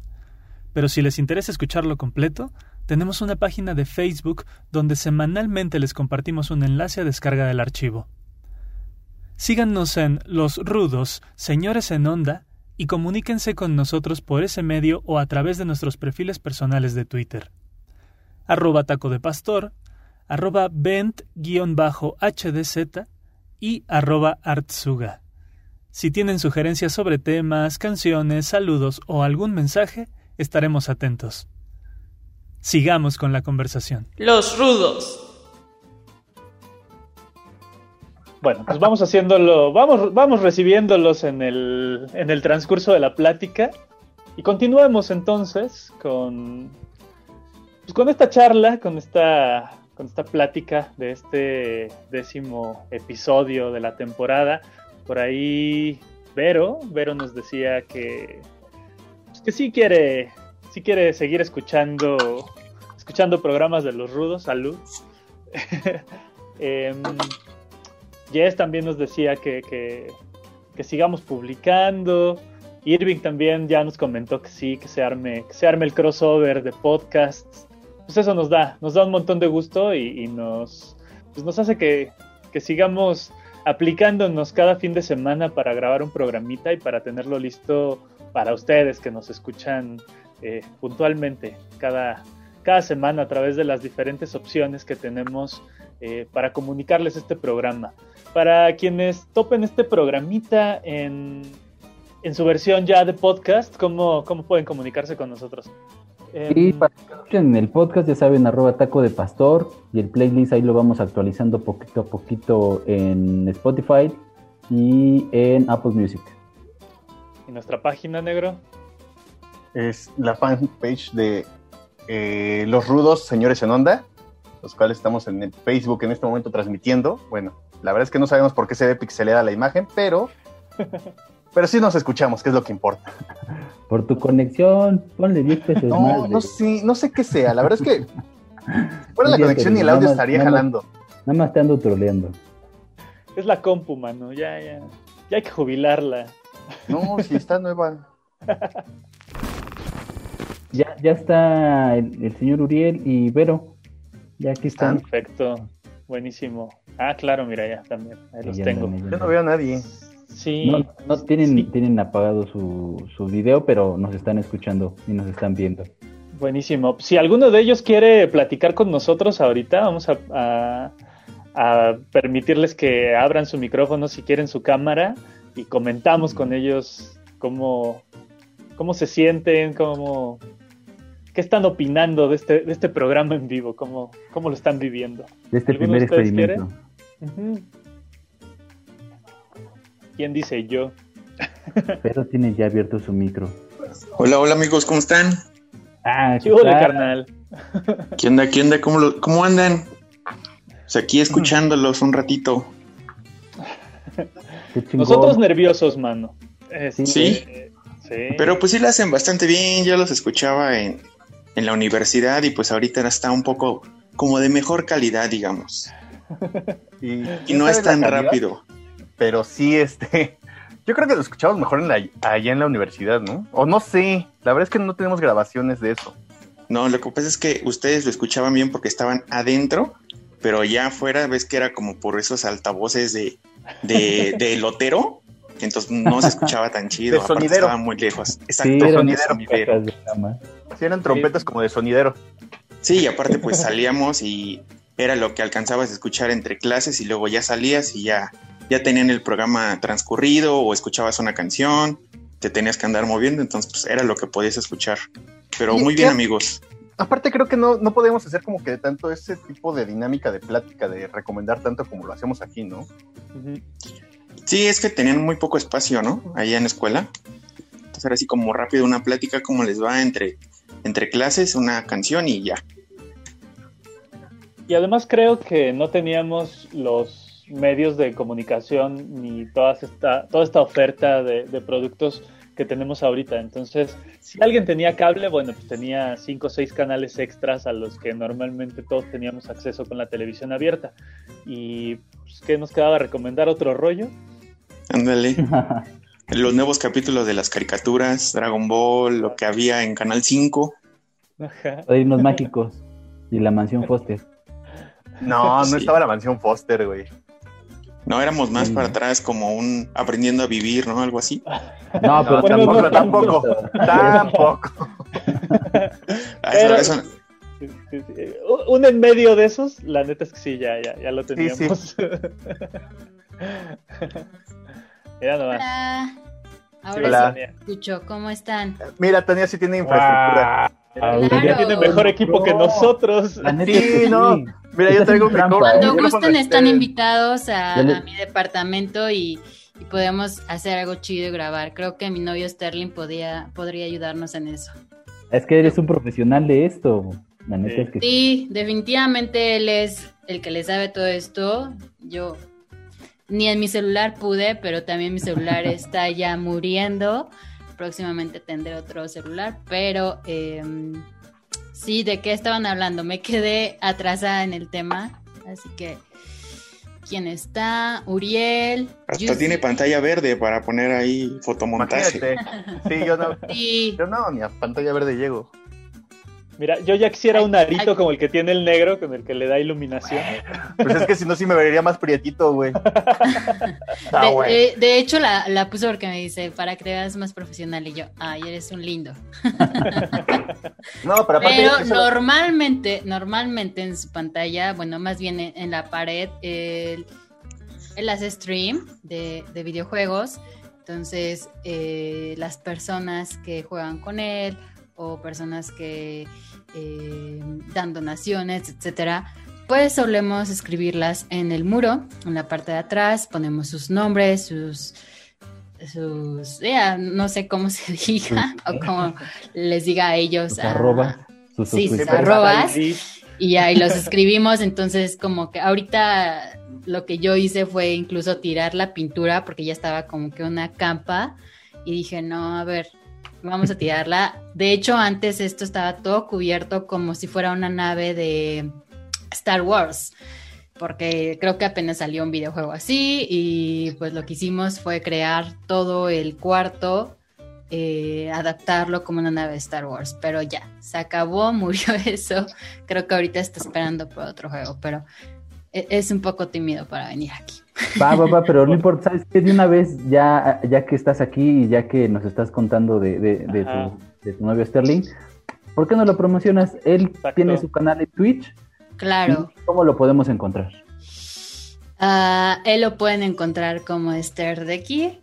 Pero si les interesa escucharlo completo, tenemos una página de Facebook donde semanalmente les compartimos un enlace a descarga del archivo. Síganos en Los Rudos, Señores en Onda, y comuníquense con nosotros por ese medio o a través de nuestros perfiles personales de Twitter. Arroba taco de pastor, arroba bent-hdz y arroba artsuga. Si tienen sugerencias sobre temas, canciones, saludos o algún mensaje, estaremos atentos. Sigamos con la conversación. Los rudos. Bueno, pues vamos haciéndolo, vamos, vamos recibiéndolos en el, en el transcurso de la plática y continuemos entonces con, pues con esta charla, con esta con esta plática de este décimo episodio de la temporada. Por ahí Vero, Vero nos decía que, pues, que sí quiere, sí quiere seguir escuchando, escuchando programas de los rudos, salud. eh, Jess también nos decía que, que, que, sigamos publicando. Irving también ya nos comentó que sí, que se arme, que se arme el crossover de podcasts pues eso nos da, nos da un montón de gusto y, nos, pues nos hace que, sigamos aplicándonos cada fin de semana para grabar un programita y para tenerlo listo para ustedes que nos escuchan eh, puntualmente cada, cada semana a través de las diferentes opciones que tenemos eh, para comunicarles este programa. Para quienes topen este programita en, en su versión ya de podcast, ¿cómo, ¿cómo pueden comunicarse con nosotros? Y Em, para que escuchen el podcast, ya saben, arroba taco de pastor y el playlist ahí lo vamos actualizando poquito a poquito en Spotify y en Apple Music. ¿Y nuestra página, negro? Es la fanpage de eh, Los Rudos Señores en Onda, los cuales estamos en el Facebook en este momento transmitiendo. Bueno, la verdad es que no sabemos por qué se ve pixeleada la imagen, pero, pero sí nos escuchamos, que es lo que importa. Por tu conexión, ponle 10 pesos No, más. no sé, no sé qué sea. La verdad es que fuera la Sí, conexión y el audio más- estaría nada más- jalando. Nada más te ando troleando. Es la compu, mano. Ya, ya. Ya hay que jubilarla. No, si está nueva. Ya, ya está el, el señor Uriel y Vero. Ya aquí están. Perfecto. Buenísimo. Ah, claro, mira, ya también. Ahí los Ya tengo. andan, Yo no veo a nadie. Sí. No, no tienen, Sí. tienen apagado su, su video, pero nos están escuchando y nos están viendo. Buenísimo. Si alguno de ellos quiere platicar con nosotros ahorita, vamos a, a- a permitirles que abran su micrófono si quieren su cámara y comentamos con ellos cómo, cómo se sienten, cómo, qué están opinando de este, de este programa en vivo, cómo, cómo lo están viviendo. De este ¿Alguno primer de ustedes ¿Quién dice yo? Pero tiene ya abierto su micro. Hola, hola amigos, ¿cómo están? Ah, ¿Qué tal? carnal? ¿Qué onda? ¿Qué onda? ¿Cómo, lo- cómo andan? Pues aquí escuchándolos un ratito. Nosotros nerviosos, mano. Este, Sí. sí. Pero pues sí lo hacen bastante bien, yo los escuchaba en, en la universidad y pues ahorita está un poco como de mejor calidad, digamos. Y, Y no es tan rápido. Pero sí, este. Yo creo que lo escuchamos mejor en la, allá en la universidad, ¿no? O no sé. La verdad es que no tenemos grabaciones de eso. No, lo que pasa es que ustedes lo escuchaban bien porque estaban adentro, pero ya afuera ves que era como por esos altavoces de, de, de lotero, entonces no se escuchaba tan chido, De aparte sonidero. estaba muy lejos. Sí, Exacto, eran sonidero. Sí, eran trompetas como de sonidero. Sí, y aparte pues salíamos y era lo que alcanzabas a escuchar entre clases y luego ya salías y ya, ya tenían el programa transcurrido o escuchabas una canción, te tenías que andar moviendo, entonces pues era lo que podías escuchar. Pero muy bien amigos. Aparte, creo que no, no podemos hacer como que tanto ese tipo de dinámica de plática, de recomendar tanto como lo hacemos aquí, ¿no? Sí, es que tenían muy poco espacio, ¿no? Allá en la escuela. Entonces era así como rápido una plática, cómo les va entre, entre clases, una canción y ya. Y además creo que no teníamos los medios de comunicación ni toda esta, toda esta oferta de, de productos que tenemos ahorita. Entonces, si alguien tenía cable, bueno, pues tenía cinco o seis canales extras a los que normalmente todos teníamos acceso con la televisión abierta. Y pues, ¿qué nos quedaba recomendar otro rollo? Ándale. Los nuevos capítulos de las caricaturas, Dragon Ball, lo que había en Canal 5. Ajá. Padrinos mágicos y la mansión Foster. No, no Sí. estaba la mansión Foster, güey. No éramos más Sí. para atrás como un aprendiendo a vivir, ¿no? Algo así. No, pero tampoco, no tampoco, tampoco. Ah, Pero- eso- eso- Sí, sí, sí. Un en medio de esos, la neta es que sí, ya, ya, ya lo teníamos. Mira nomás. Hola. Ahora Hola. sí escucho, ¿cómo están? Mira, Tania sí tiene infraestructura. Guau. Claro. Ya tiene mejor equipo que nosotros. La neta Sí, es que no. Mira, yo traigo Trampa. ¿eh? Cuando gusten están invitados a, Ya le- a mi departamento y, y podemos hacer algo chido y grabar. Creo que mi novio Sterling podía, podría ayudarnos en eso. Es que eres un profesional de esto. La neta Sí. es que Sí, definitivamente él es el que le sabe todo esto. Yo ni en mi celular pude, pero también mi celular está ya muriendo. Próximamente tendré otro celular, pero em, sí, ¿de qué estaban hablando? Me quedé atrasada en el tema, así que ¿quién está? Uriel. hasta Yusi. tiene pantalla verde para poner ahí fotomontaje. Imagínate. Sí, yo no, Sí, yo no, ni a pantalla verde llego. Mira, yo ya quisiera un arito Ay. como el que tiene el negro, con el que le da iluminación. Pues es que si no, sí me vería más prietito, güey. Ah, de, güey. de- de hecho la, la puse porque me dice, para que te veas más profesional y yo, ay, eres un lindo. No, pero aparte. Pero eso- normalmente, normalmente en su pantalla, bueno, más bien en, en la pared, él, él hace stream de, de videojuegos. Entonces, eh, las personas que juegan con él o personas que eh, dan donaciones, etcétera, pues solemos escribirlas en el muro, en la parte de atrás, ponemos sus nombres, sus sus, ya, no sé cómo se diga, o cómo les diga a ellos. Sus a- arrobas, sus sí, sus arrobas. Y ahí los escribimos, entonces como que ahorita lo que yo hice fue incluso tirar la pintura porque ya estaba como que una campa y dije, no, a ver, vamos a tirarla. De hecho, antes esto estaba todo cubierto como si fuera una nave de Star Wars, porque creo que apenas salió un videojuego así y pues lo que hicimos fue crear todo el cuarto eh, adaptarlo como una nave de Star Wars, pero ya, se acabó, murió eso. Creo que ahorita está esperando por otro juego, pero es un poco tímido para venir aquí. Va, va, va, pero no importa, ¿sabes qué? De una vez, ya, ya que estás aquí y ya que nos estás contando de, de, de tu, de tu novio Sterling, ¿por qué no lo promocionas? Él Exacto. tiene su canal de Twitch. Claro, ¿y ¿Cómo lo podemos encontrar? ah, él lo pueden encontrar como Esther de aquí.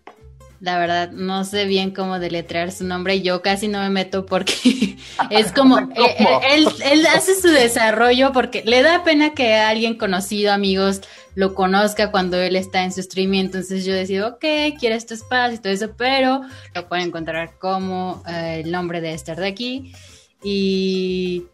La verdad, no sé bien cómo deletrear su nombre. Yo casi no me meto porque es como. eh, eh, él, él hace su desarrollo porque le da pena que alguien conocido, amigos, lo conozca cuando él está en su streaming. Entonces yo decido, ok, quiero este espacio y todo eso, pero lo pueden encontrar como eh, el nombre de Esther de aquí. Y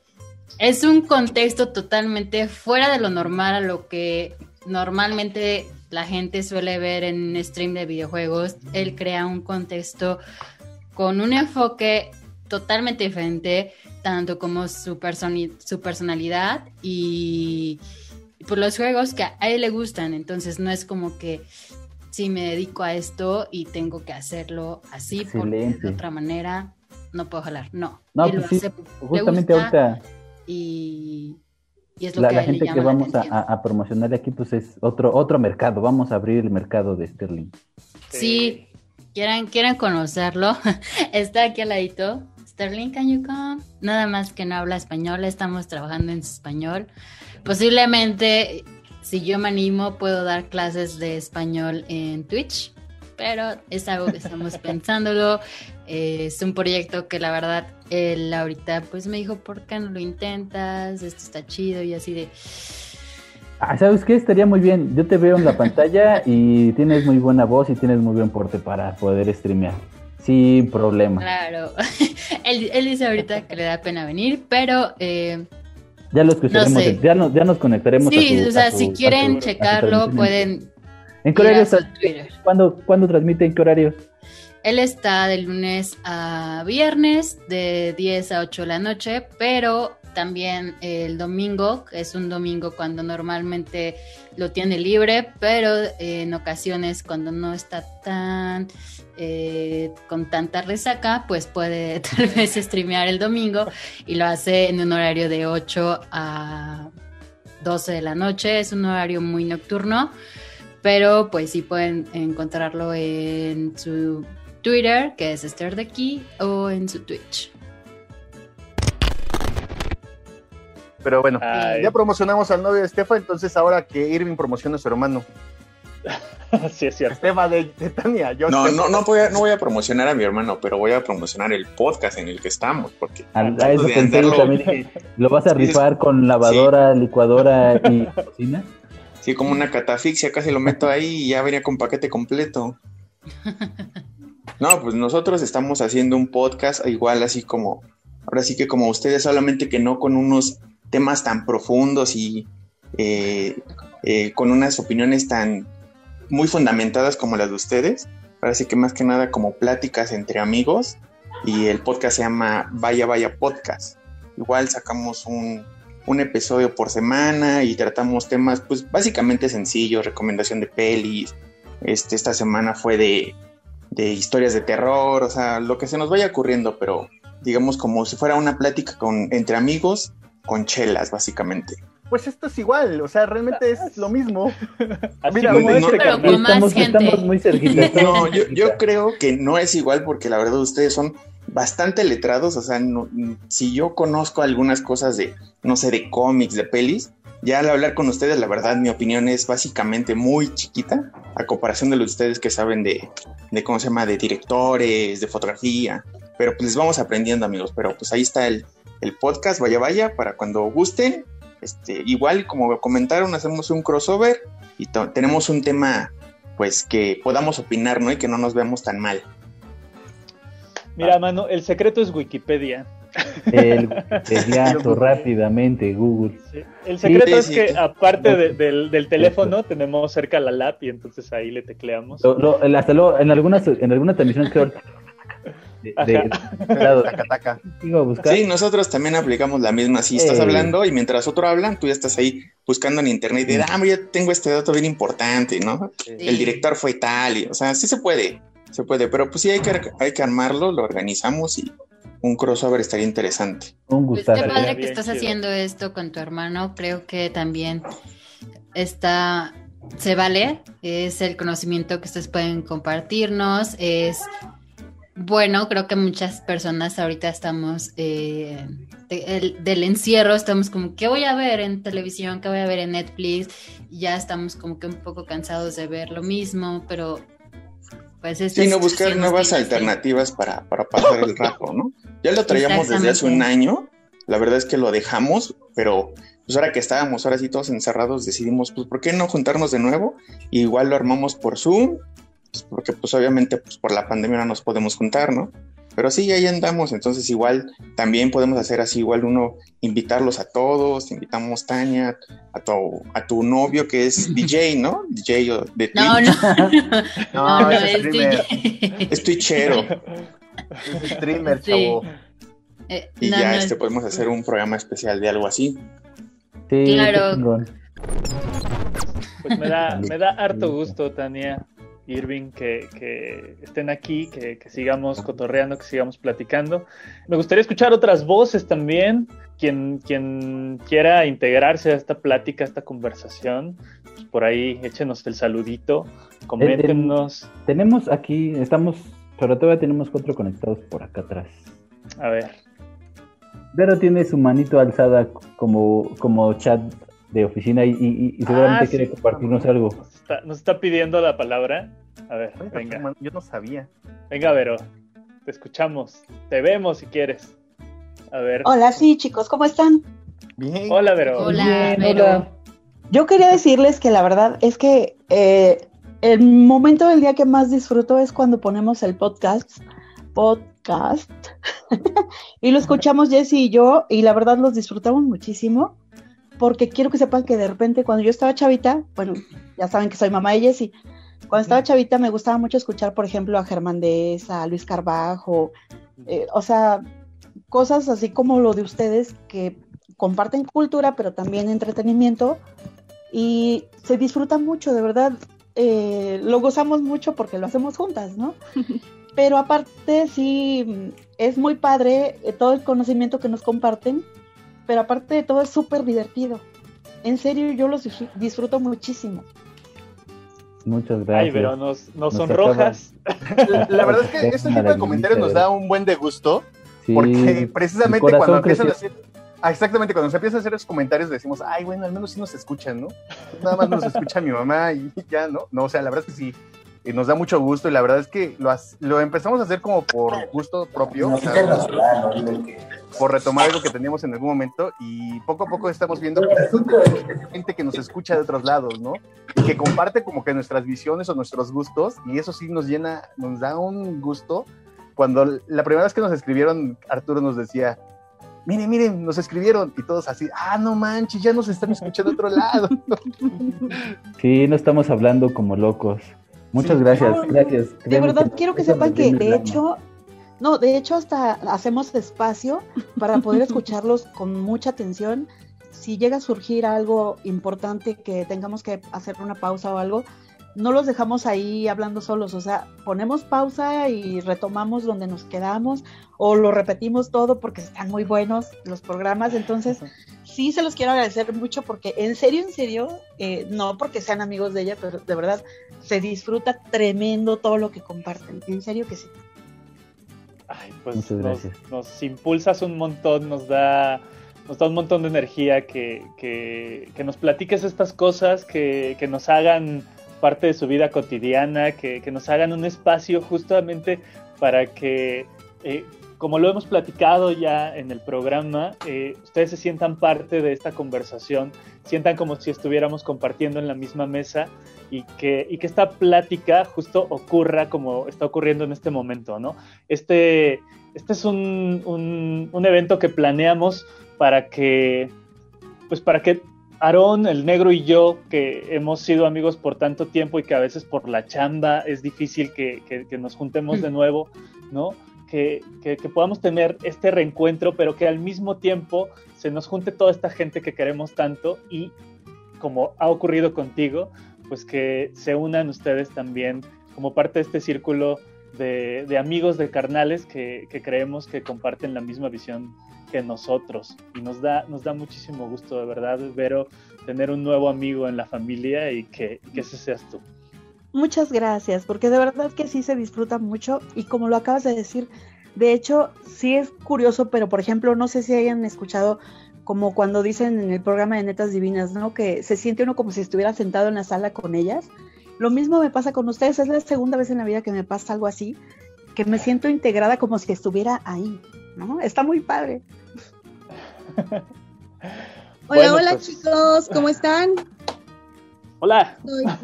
es un contexto totalmente fuera de lo normal a lo que normalmente la gente suele ver en un stream de videojuegos. Él crea un contexto con un enfoque totalmente diferente, tanto como su, personi- su personalidad y, por los juegos que a él le gustan. Entonces no es como que si me dedico a esto y tengo que hacerlo así porque de otra manera no puedo jalar. No, No, él pues lo sí, hace Justamente gusta. ahorita y, y es lo la, que la le gente que la vamos a, a- promocionar aquí, pues es otro, otro mercado. Vamos a abrir el mercado de Sterling. Sí, quieran, quieran conocerlo, está aquí al ladito. Sterling, can you come? Nada más que no habla español, estamos trabajando en español. Posiblemente, si yo me animo, puedo dar clases de español en Twitch, pero es algo que estamos pensándolo. Eh, es un proyecto que la verdad, él ahorita pues me dijo, ¿por qué no lo intentas? Esto está chido y así de... Ah, ¿sabes qué? Estaría muy bien. Yo te veo en la pantalla y tienes muy buena voz y tienes muy buen porte para poder streamear. Sin problema. Claro, él, él dice ahorita que le da pena venir, pero eh, Ya lo escucharemos. No sé. ya, nos, ya nos conectaremos. a sí, tu- o sea, a tu- si a quieren a tu checarlo, pueden ¿En qué horario está? ¿Cuándo, ¿Cuándo transmite? ¿En qué horario? Él está de lunes a viernes, de 10 a 8 de la noche, pero también el domingo, que es un domingo cuando normalmente lo tiene libre, pero eh, en ocasiones cuando no está tan eh, con tanta resaca, pues puede tal vez streamear el domingo y lo hace en un horario de 8 a 12 de la noche, es un horario muy nocturno, pero pues sí pueden encontrarlo en su Twitter, que es Esther de aquí, o en su Twitch. Pero bueno, Ay. ya promocionamos al novio de Estefa, entonces ahora que Irving promociona a su hermano. sí, es cierto. Estefa de, de Tania. Yo No, no, no voy, a, no voy a promocionar a mi hermano, pero voy a promocionar el podcast en el que estamos, porque Al- a hablando eso de pensé yo andarlo- también. ¿Lo vas a rifar con lavadora, licuadora y cocina? Sí, como una catafixia, casi lo meto ahí y ya venía con paquete completo. No, pues nosotros estamos haciendo un podcast igual así como, ahora sí que como ustedes, solamente que no con unos temas tan profundos y eh, eh, con unas opiniones tan muy fundamentadas como las de ustedes. Ahora sí que más que nada como pláticas entre amigos y el podcast se llama Vaya Vaya Podcast. Igual sacamos un, un episodio por semana y tratamos temas, pues básicamente sencillos, recomendación de pelis. Este, esta semana fue de, de historias de terror, o sea, lo que se nos vaya ocurriendo, pero digamos como si fuera una plática con, entre amigos con chelas, básicamente. Pues esto es igual, o sea, realmente es lo mismo. Así Mira, como no, este pero con más estamos, gente. estamos muy cerquitas. estamos No, yo, creo que no es igual porque la verdad ustedes son bastante letrados, o sea, si yo conozco algunas cosas de, no sé, de cómics, de pelis, ya al hablar con ustedes, la verdad, mi opinión es básicamente muy chiquita a comparación de los de ustedes que saben de, de cómo se llama, de directores, de fotografía. pero pues vamos aprendiendo amigos, pero pues ahí está el, el podcast, vaya vaya, para cuando gusten, este, igual como comentaron, hacemos un crossover y tenemos un tema pues que podamos opinar, ¿no? Y que no nos veamos tan mal. Mira, mano, el secreto es Wikipedia. El Wikipediazo rápidamente, Google. El secreto es que aparte del, del, teléfono tenemos cerca la lap y entonces ahí le tecleamos. hasta luego, en algunas, en algunas transmisiones que de, Sí, nosotros también aplicamos la misma. Si estás hablando y mientras otro hablan, tú ya estás ahí buscando en internet. Y de, ah, ya tengo este dato bien importante, ¿no? El director fue tal, y, o sea, sí se puede, se puede, pero pues sí hay que, hay que armarlo, lo organizamos y un crossover estaría interesante. Un gusto. Pues qué padre que estás haciendo esto con tu hermano, creo que también está se vale, es el conocimiento que ustedes pueden compartirnos, es bueno, creo que muchas personas ahorita estamos eh, del encierro, estamos como, ¿qué voy a ver en televisión? ¿Qué voy a ver en Netflix? Ya estamos como que un poco cansados de ver lo mismo, pero pues es... Sí, no buscar nuevas alternativas para, para pasar el rato, ¿no? Ya lo traíamos desde hace un año, la verdad es que lo dejamos, pero pues ahora que estábamos ahora sí todos encerrados decidimos, pues, ¿por qué no juntarnos de nuevo? igual lo armamos por Zoom pues, porque pues obviamente pues por la pandemia no nos podemos juntar, ¿no? Pero sí, ahí andamos, entonces igual también podemos hacer así, igual uno invitarlos a todos, invitamos Tania, a tu, a tu novio que es DJ, ¿no? DJ de Twitch. No, no, no, no, es, DJ. Es Twitchero. Es streamer, chavo. Eh, y ya este podemos hacer un programa especial de algo así. Sí, claro. Pues me da, me da harto gusto, Tania, Irving, que, estén aquí, que, sigamos cotorreando, que sigamos platicando. Me gustaría escuchar otras voces también. Quien, quien quiera integrarse a esta plática, a esta conversación, pues por ahí échenos el saludito, coméntenos. tenemos aquí, estamos, sobre todo tenemos cuatro conectados por acá atrás. A ver. Vero tiene su manito alzada como, como chat de oficina y, seguramente ah, quiere compartirnos algo nos está pidiendo la palabra. A ver, venga. Yo no sabía. Venga, Vero. Te escuchamos. Te vemos si quieres. A ver. Hola, sí, chicos, ¿cómo están? Bien. Hola, Vero. Hola, Vero. Yo quería decirles que la verdad es que eh, el momento del día que más disfruto es cuando ponemos el podcast. Podcast. y lo escuchamos Jesse y yo, y la verdad los disfrutamos muchísimo porque quiero que sepan que de repente cuando yo estaba chavita, bueno, ya saben que soy mamá de Jessie, cuando estaba chavita me gustaba mucho escuchar, por ejemplo, a Germán Dez, a Luis Carbajo, eh, o sea, cosas así como lo de ustedes que comparten cultura, pero también entretenimiento y se disfruta mucho, de verdad, eh, lo gozamos mucho porque lo hacemos juntas, ¿no? Pero aparte sí, es muy padre eh, todo el conocimiento que nos comparten pero aparte de todo es súper divertido. En serio, yo los disfruto muchísimo. Muchas gracias. Ay, pero nos, sonrojas. La, verdad es que este tipo de comentarios nos da un buen de gusto, porque precisamente cuando empiezan a hacer... Ah, exactamente, cuando se empiezan a hacer esos comentarios decimos, ay, bueno, al menos sí nos escuchan, ¿no? Nada más nos escucha mi mamá y ya, ¿no? No, o sea, la verdad es que sí, y nos da mucho gusto y la verdad es que lo, empezamos a hacer como por gusto propio, por retomar algo que teníamos en algún momento y poco a poco estamos viendo que hay gente que nos escucha de otros lados, ¿no? Y que comparte como que nuestras visiones o nuestros gustos y eso sí nos llena, nos da un gusto. Cuando la primera vez que nos escribieron, Arturo nos decía, miren, miren, nos escribieron y todos así, ah, no manches, ya nos están escuchando de otro lado. Sí, no estamos hablando como locos. Muchas gracias, gracias. De verdad, quiero que sepan que de hecho, no, de hecho hasta hacemos espacio para poder escucharlos con mucha atención. Si llega a surgir algo importante que tengamos que hacer una pausa o algo, no los dejamos ahí hablando solos, o sea, ponemos pausa y retomamos donde nos quedamos o lo repetimos todo porque están muy buenos los programas, entonces sí se los quiero agradecer mucho porque en serio, en serio, eh, no porque sean amigos de ella, pero de verdad se disfruta tremendo todo lo que comparten, en serio que sí. Ay, pues Muchas gracias. Nos, impulsas un montón, nos da nos da un montón de energía que, que, que nos platiques estas cosas, que, que nos hagan parte de su vida cotidiana, que, nos hagan un espacio justamente para que eh, como lo hemos platicado ya en el programa, eh, ustedes se sientan parte de esta conversación, sientan como si estuviéramos compartiendo en la misma mesa y que, y que esta plática justo ocurra como está ocurriendo en este momento, ¿no? Este, este es un, un, un evento que planeamos para que, pues para que Aarón, el negro y yo, que hemos sido amigos por tanto tiempo y que a veces por la chamba es difícil que, que, que nos juntemos de nuevo, ¿no? Que, que, podamos tener este reencuentro, pero que al mismo tiempo se nos junte toda esta gente que queremos tanto y como ha ocurrido contigo, pues que se unan ustedes también como parte de este círculo de, de amigos, de carnales que, que creemos que comparten la misma visión que nosotros. Y nos da, nos da muchísimo gusto, de verdad, Vero, tener un nuevo amigo en la familia y que, que ese seas tú. Muchas gracias, porque de verdad que sí se disfruta mucho y como lo acabas de decir, de hecho sí es curioso, pero por ejemplo, no sé si hayan escuchado como cuando dicen en el programa de Netas Divinas, ¿no? Que se siente uno como si estuviera sentado en la sala con ellas. Lo mismo me pasa con ustedes, es la segunda vez en la vida que me pasa algo así, que me siento integrada como si estuviera ahí, ¿no? Está muy padre. hola, hola pues. chicos, ¿cómo están? Hola.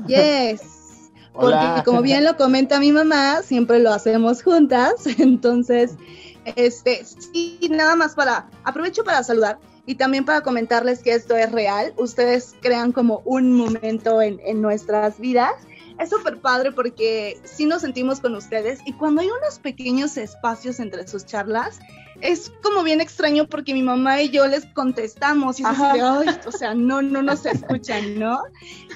yes. Porque como bien lo comenta mi mamá, siempre lo hacemos juntas. Entonces, este, sí, nada más para, aprovecho para saludar y también para comentarles que esto es real. Ustedes crean como un momento en, en nuestras vidas es súper padre porque sí nos sentimos con ustedes y cuando hay unos pequeños espacios entre sus charlas, es como bien extraño porque mi mamá y yo les contestamos y es así de, Ay, o sea, no, no nos escuchan, ¿no?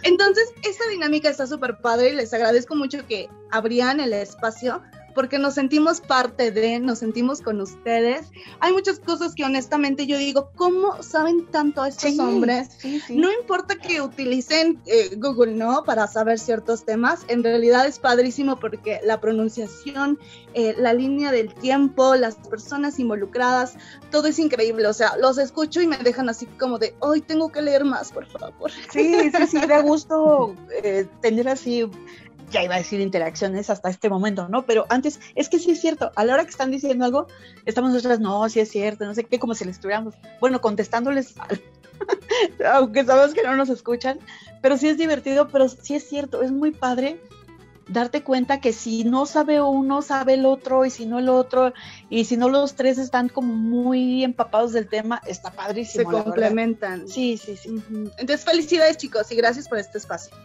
Entonces, esta dinámica está súper padre y les agradezco mucho que abrían el espacio porque nos sentimos parte de, nos sentimos con ustedes. Hay muchas cosas que honestamente yo digo, ¿cómo saben tanto estos hombres? No importa que utilicen eh, Google, ¿no? Para saber ciertos temas, en realidad es padrísimo porque la pronunciación, eh, la línea del tiempo, las personas involucradas, todo es increíble. O sea, los escucho y me dejan así como de, hoy tengo que leer más, por favor. Sí, sí, sí, da gusto eh, tener así ya iba a decir interacciones hasta este momento, ¿no? Pero antes, es que sí es cierto, a la hora que están diciendo algo, estamos nosotras, no, sí es cierto, no sé qué, como si le estuviéramos, bueno, contestándoles, aunque sabemos que no nos escuchan, pero sí es divertido, pero sí es cierto, es muy padre darte cuenta que si no sabe uno, sabe el otro, y si no el otro, y si no los tres están como muy empapados del tema, está padrísimo. Se complementan. Sí, sí, sí. Entonces, felicidades chicos y gracias por este espacio.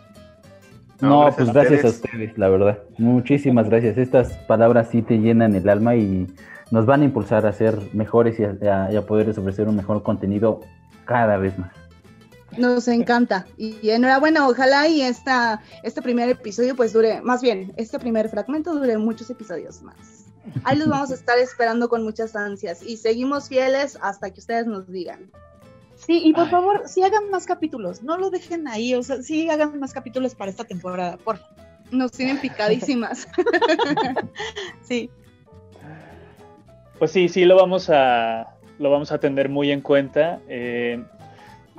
No, pues gracias a ustedes, la verdad. Muchísimas gracias. Estas palabras sí te llenan el alma y nos van a impulsar a ser mejores y a, poderles ofrecer un mejor contenido cada vez más. Nos encanta. Y, enhorabuena, ojalá y esta, este primer episodio pues dure, más bien, este primer fragmento dure muchos episodios más. Ahí los vamos a estar esperando con muchas ansias y seguimos fieles hasta que ustedes nos digan. Sí, y por favor, sí hagan más capítulos, no lo dejen ahí, o sea, sí hagan más capítulos para esta temporada, por favor. Nos tienen picadísimas. sí. Pues sí, sí lo vamos a lo vamos a tener muy en cuenta. Eh,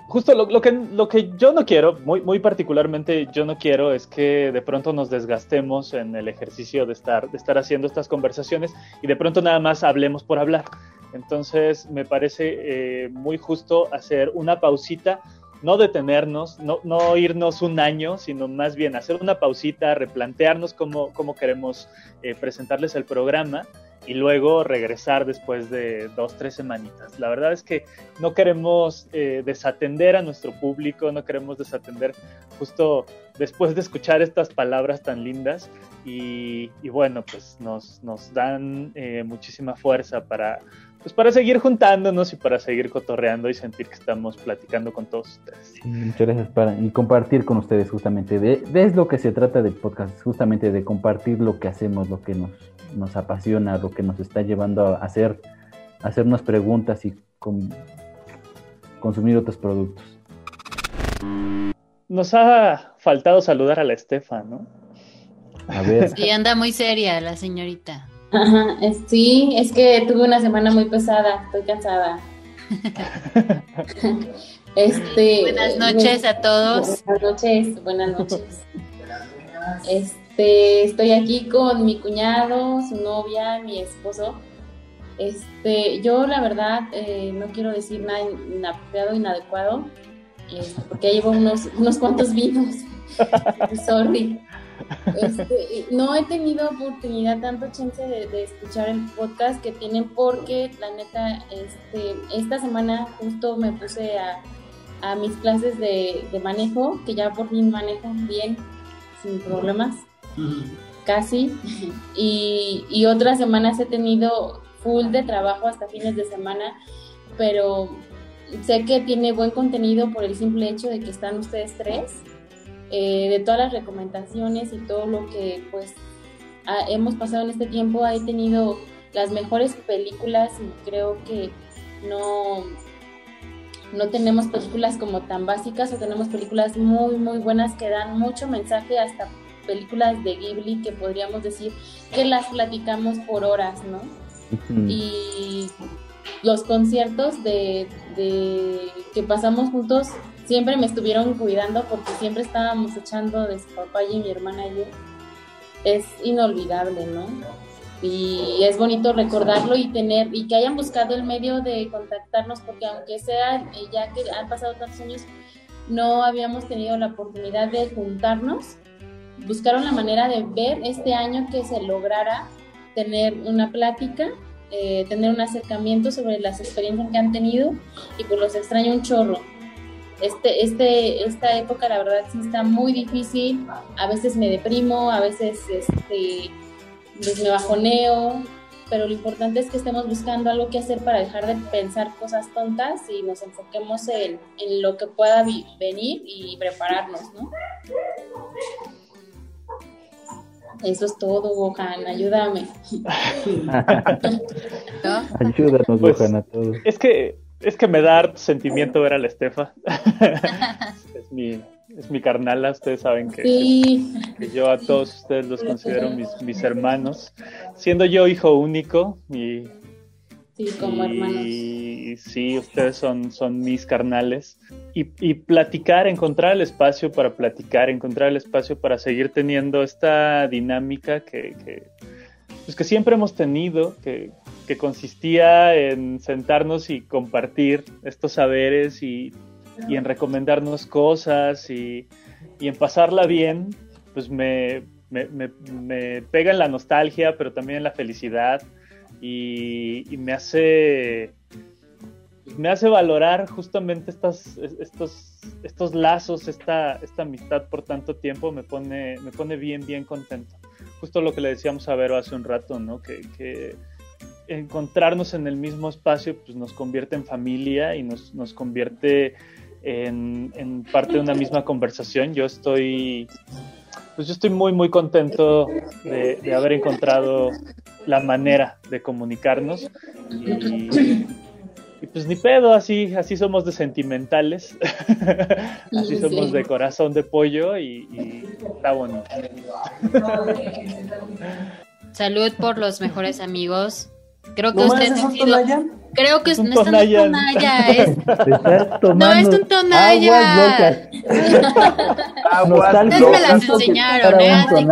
justo lo, que, lo que yo no quiero, muy, muy particularmente yo no quiero, es que de pronto nos desgastemos en el ejercicio de estar, de estar haciendo estas conversaciones y de pronto nada más hablemos por hablar. Entonces me parece eh, muy justo hacer una pausita, no detenernos, no, no, irnos un año, sino más bien hacer una pausita, replantearnos cómo, queremos eh, presentarles el programa y luego regresar después de dos, tres semanitas. La verdad es que no queremos eh, desatender a nuestro público, no queremos desatender justo después de escuchar estas palabras tan lindas y, bueno, pues nos, nos dan muchísima fuerza para pues para seguir juntándonos y para seguir cotorreando y sentir que estamos platicando con todos ustedes. Sí, muchas gracias para, y compartir con ustedes justamente. De, es lo que se trata del podcast, justamente de compartir lo que hacemos, lo que nos, nos apasiona, lo que nos está llevando a hacer, hacernos preguntas y consumir otros productos. Nos ha faltado saludar a la Estefa, ¿no? A ver. Sí, anda muy seria la señorita. Ajá, sí, es que tuve una semana muy pesada, estoy cansada. este, buenas noches a todos. Buenas noches, buenas noches. Este, estoy aquí con mi cuñado, su novia, mi esposo. Este, yo la verdad eh, no quiero decir nada inapropiado, inadecuado, este, porque llevo unos, unos cuantos vinos. Sorry. Este, no he tenido oportunidad, tanto chance de, escuchar el podcast que tienen porque la neta, este, esta semana justo me puse a, a mis clases de, de, manejo, que ya por fin manejo bien, sin problemas, casi. Y, y otras semanas he tenido full de trabajo hasta fines de semana, pero sé que tiene buen contenido por el simple hecho de que están ustedes tres eh, de todas las recomendaciones y todo lo que pues hemos pasado en este tiempo, he tenido las mejores películas y creo que no, no tenemos películas como tan básicas o tenemos películas muy muy buenas que dan mucho mensaje hasta películas de Ghibli que podríamos decir que las platicamos por horas, ¿no? Y los conciertos de, de, que pasamos juntos siempre me estuvieron cuidando porque siempre estábamos echando de su papá y mi hermana y yo. Es inolvidable, ¿no? Y es bonito recordarlo y tener, y que hayan buscado el medio de contactarnos, porque aunque sea, eh, ya que han pasado tantos años, no habíamos tenido la oportunidad de juntarnos, buscaron la manera de ver este año que se lograra tener una plática, eh, tener un acercamiento sobre las experiencias que han tenido, y pues los extraño un chorro este, este, esta época la verdad sí está muy difícil, a veces me deprimo, a veces este, pues me bajoneo, pero lo importante es que estemos buscando algo que hacer para dejar de pensar cosas tontas y nos enfoquemos en, en lo que pueda venir y prepararnos, ¿no? Eso es todo, Gohan, ayúdame. Ayúdanos, pues, Gohan, a todos. Es que es que me da sentimiento ver a la Estefa. es, mi, es mi carnala, ustedes saben que, yo a todos ustedes los considero mis, mis hermanos. Siendo yo hijo único y... Sí, como hermanos. Y sí, ustedes son, son mis carnales. Y, y, platicar, encontrar el espacio para platicar, encontrar el espacio para seguir teniendo esta dinámica que, que, pues que siempre hemos tenido, que, que consistía en sentarnos y compartir estos saberes y, en recomendarnos cosas y, en pasarla bien, pues me, pega en la nostalgia, pero también en la felicidad y, me hace me hace valorar justamente estas, estos, estos lazos, esta, esta amistad por tanto tiempo, me pone, me pone bien, bien contento. Justo lo que le decíamos a Vero hace un rato, ¿no? Que encontrarnos en el mismo espacio pues nos convierte en familia y nos, nos convierte en, parte de una misma conversación. Yo estoy, pues yo estoy muy, muy contento de, haber encontrado la manera de comunicarnos y, pues ni pedo, así, así somos de sentimentales, así somos de corazón de pollo y, y está bonito. Salud por los mejores amigos Creo que usted ha sido. Creo que es, no está en tonalla, es. No, es un. Ustedes me las enseñaron, ¿eh? Así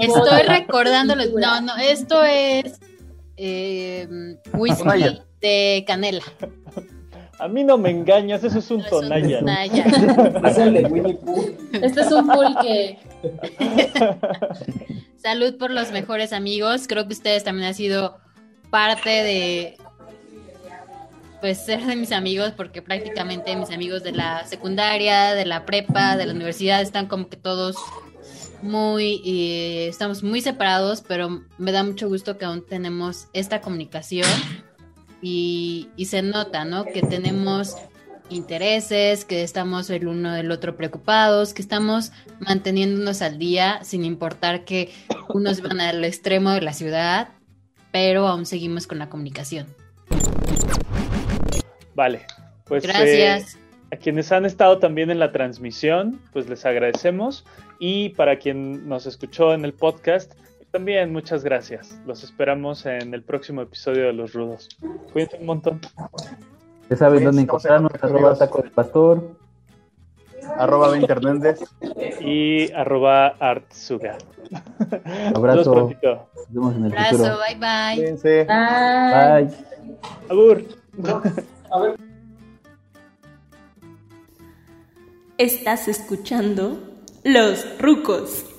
estoy recordándolo. No, no, esto es eh, whisky de canela. A mí no me engañas, eso es un tonalla. Es el de Winnie Pooh. Este es un pulque. Salud por los mejores amigos. Creo que ustedes también han sido parte de pues ser de mis amigos porque prácticamente mis amigos de la secundaria, de la prepa, de la universidad están como que todos muy eh, estamos muy separados, pero me da mucho gusto que aún tenemos esta comunicación y, se nota, ¿no? Que tenemos intereses, que estamos el uno del otro preocupados, que estamos manteniéndonos al día sin importar que unos van al extremo de la ciudad pero aún seguimos con la comunicación. Vale, pues gracias. Eh, a quienes han estado también en la transmisión, pues les agradecemos y para quien nos escuchó en el podcast, también muchas gracias. Los esperamos en el próximo episodio de Los Rudos. Cuídense un montón. Ya saben dónde encontrarnos, arroba taco del pastor. arroba 20 Hernández. Y arroba Artsuga. Abrazo. Nos vemos en el Abrazo, futuro. bye bye. Cuídense. Bye. Bye. Abur. Estás escuchando Los Rucos.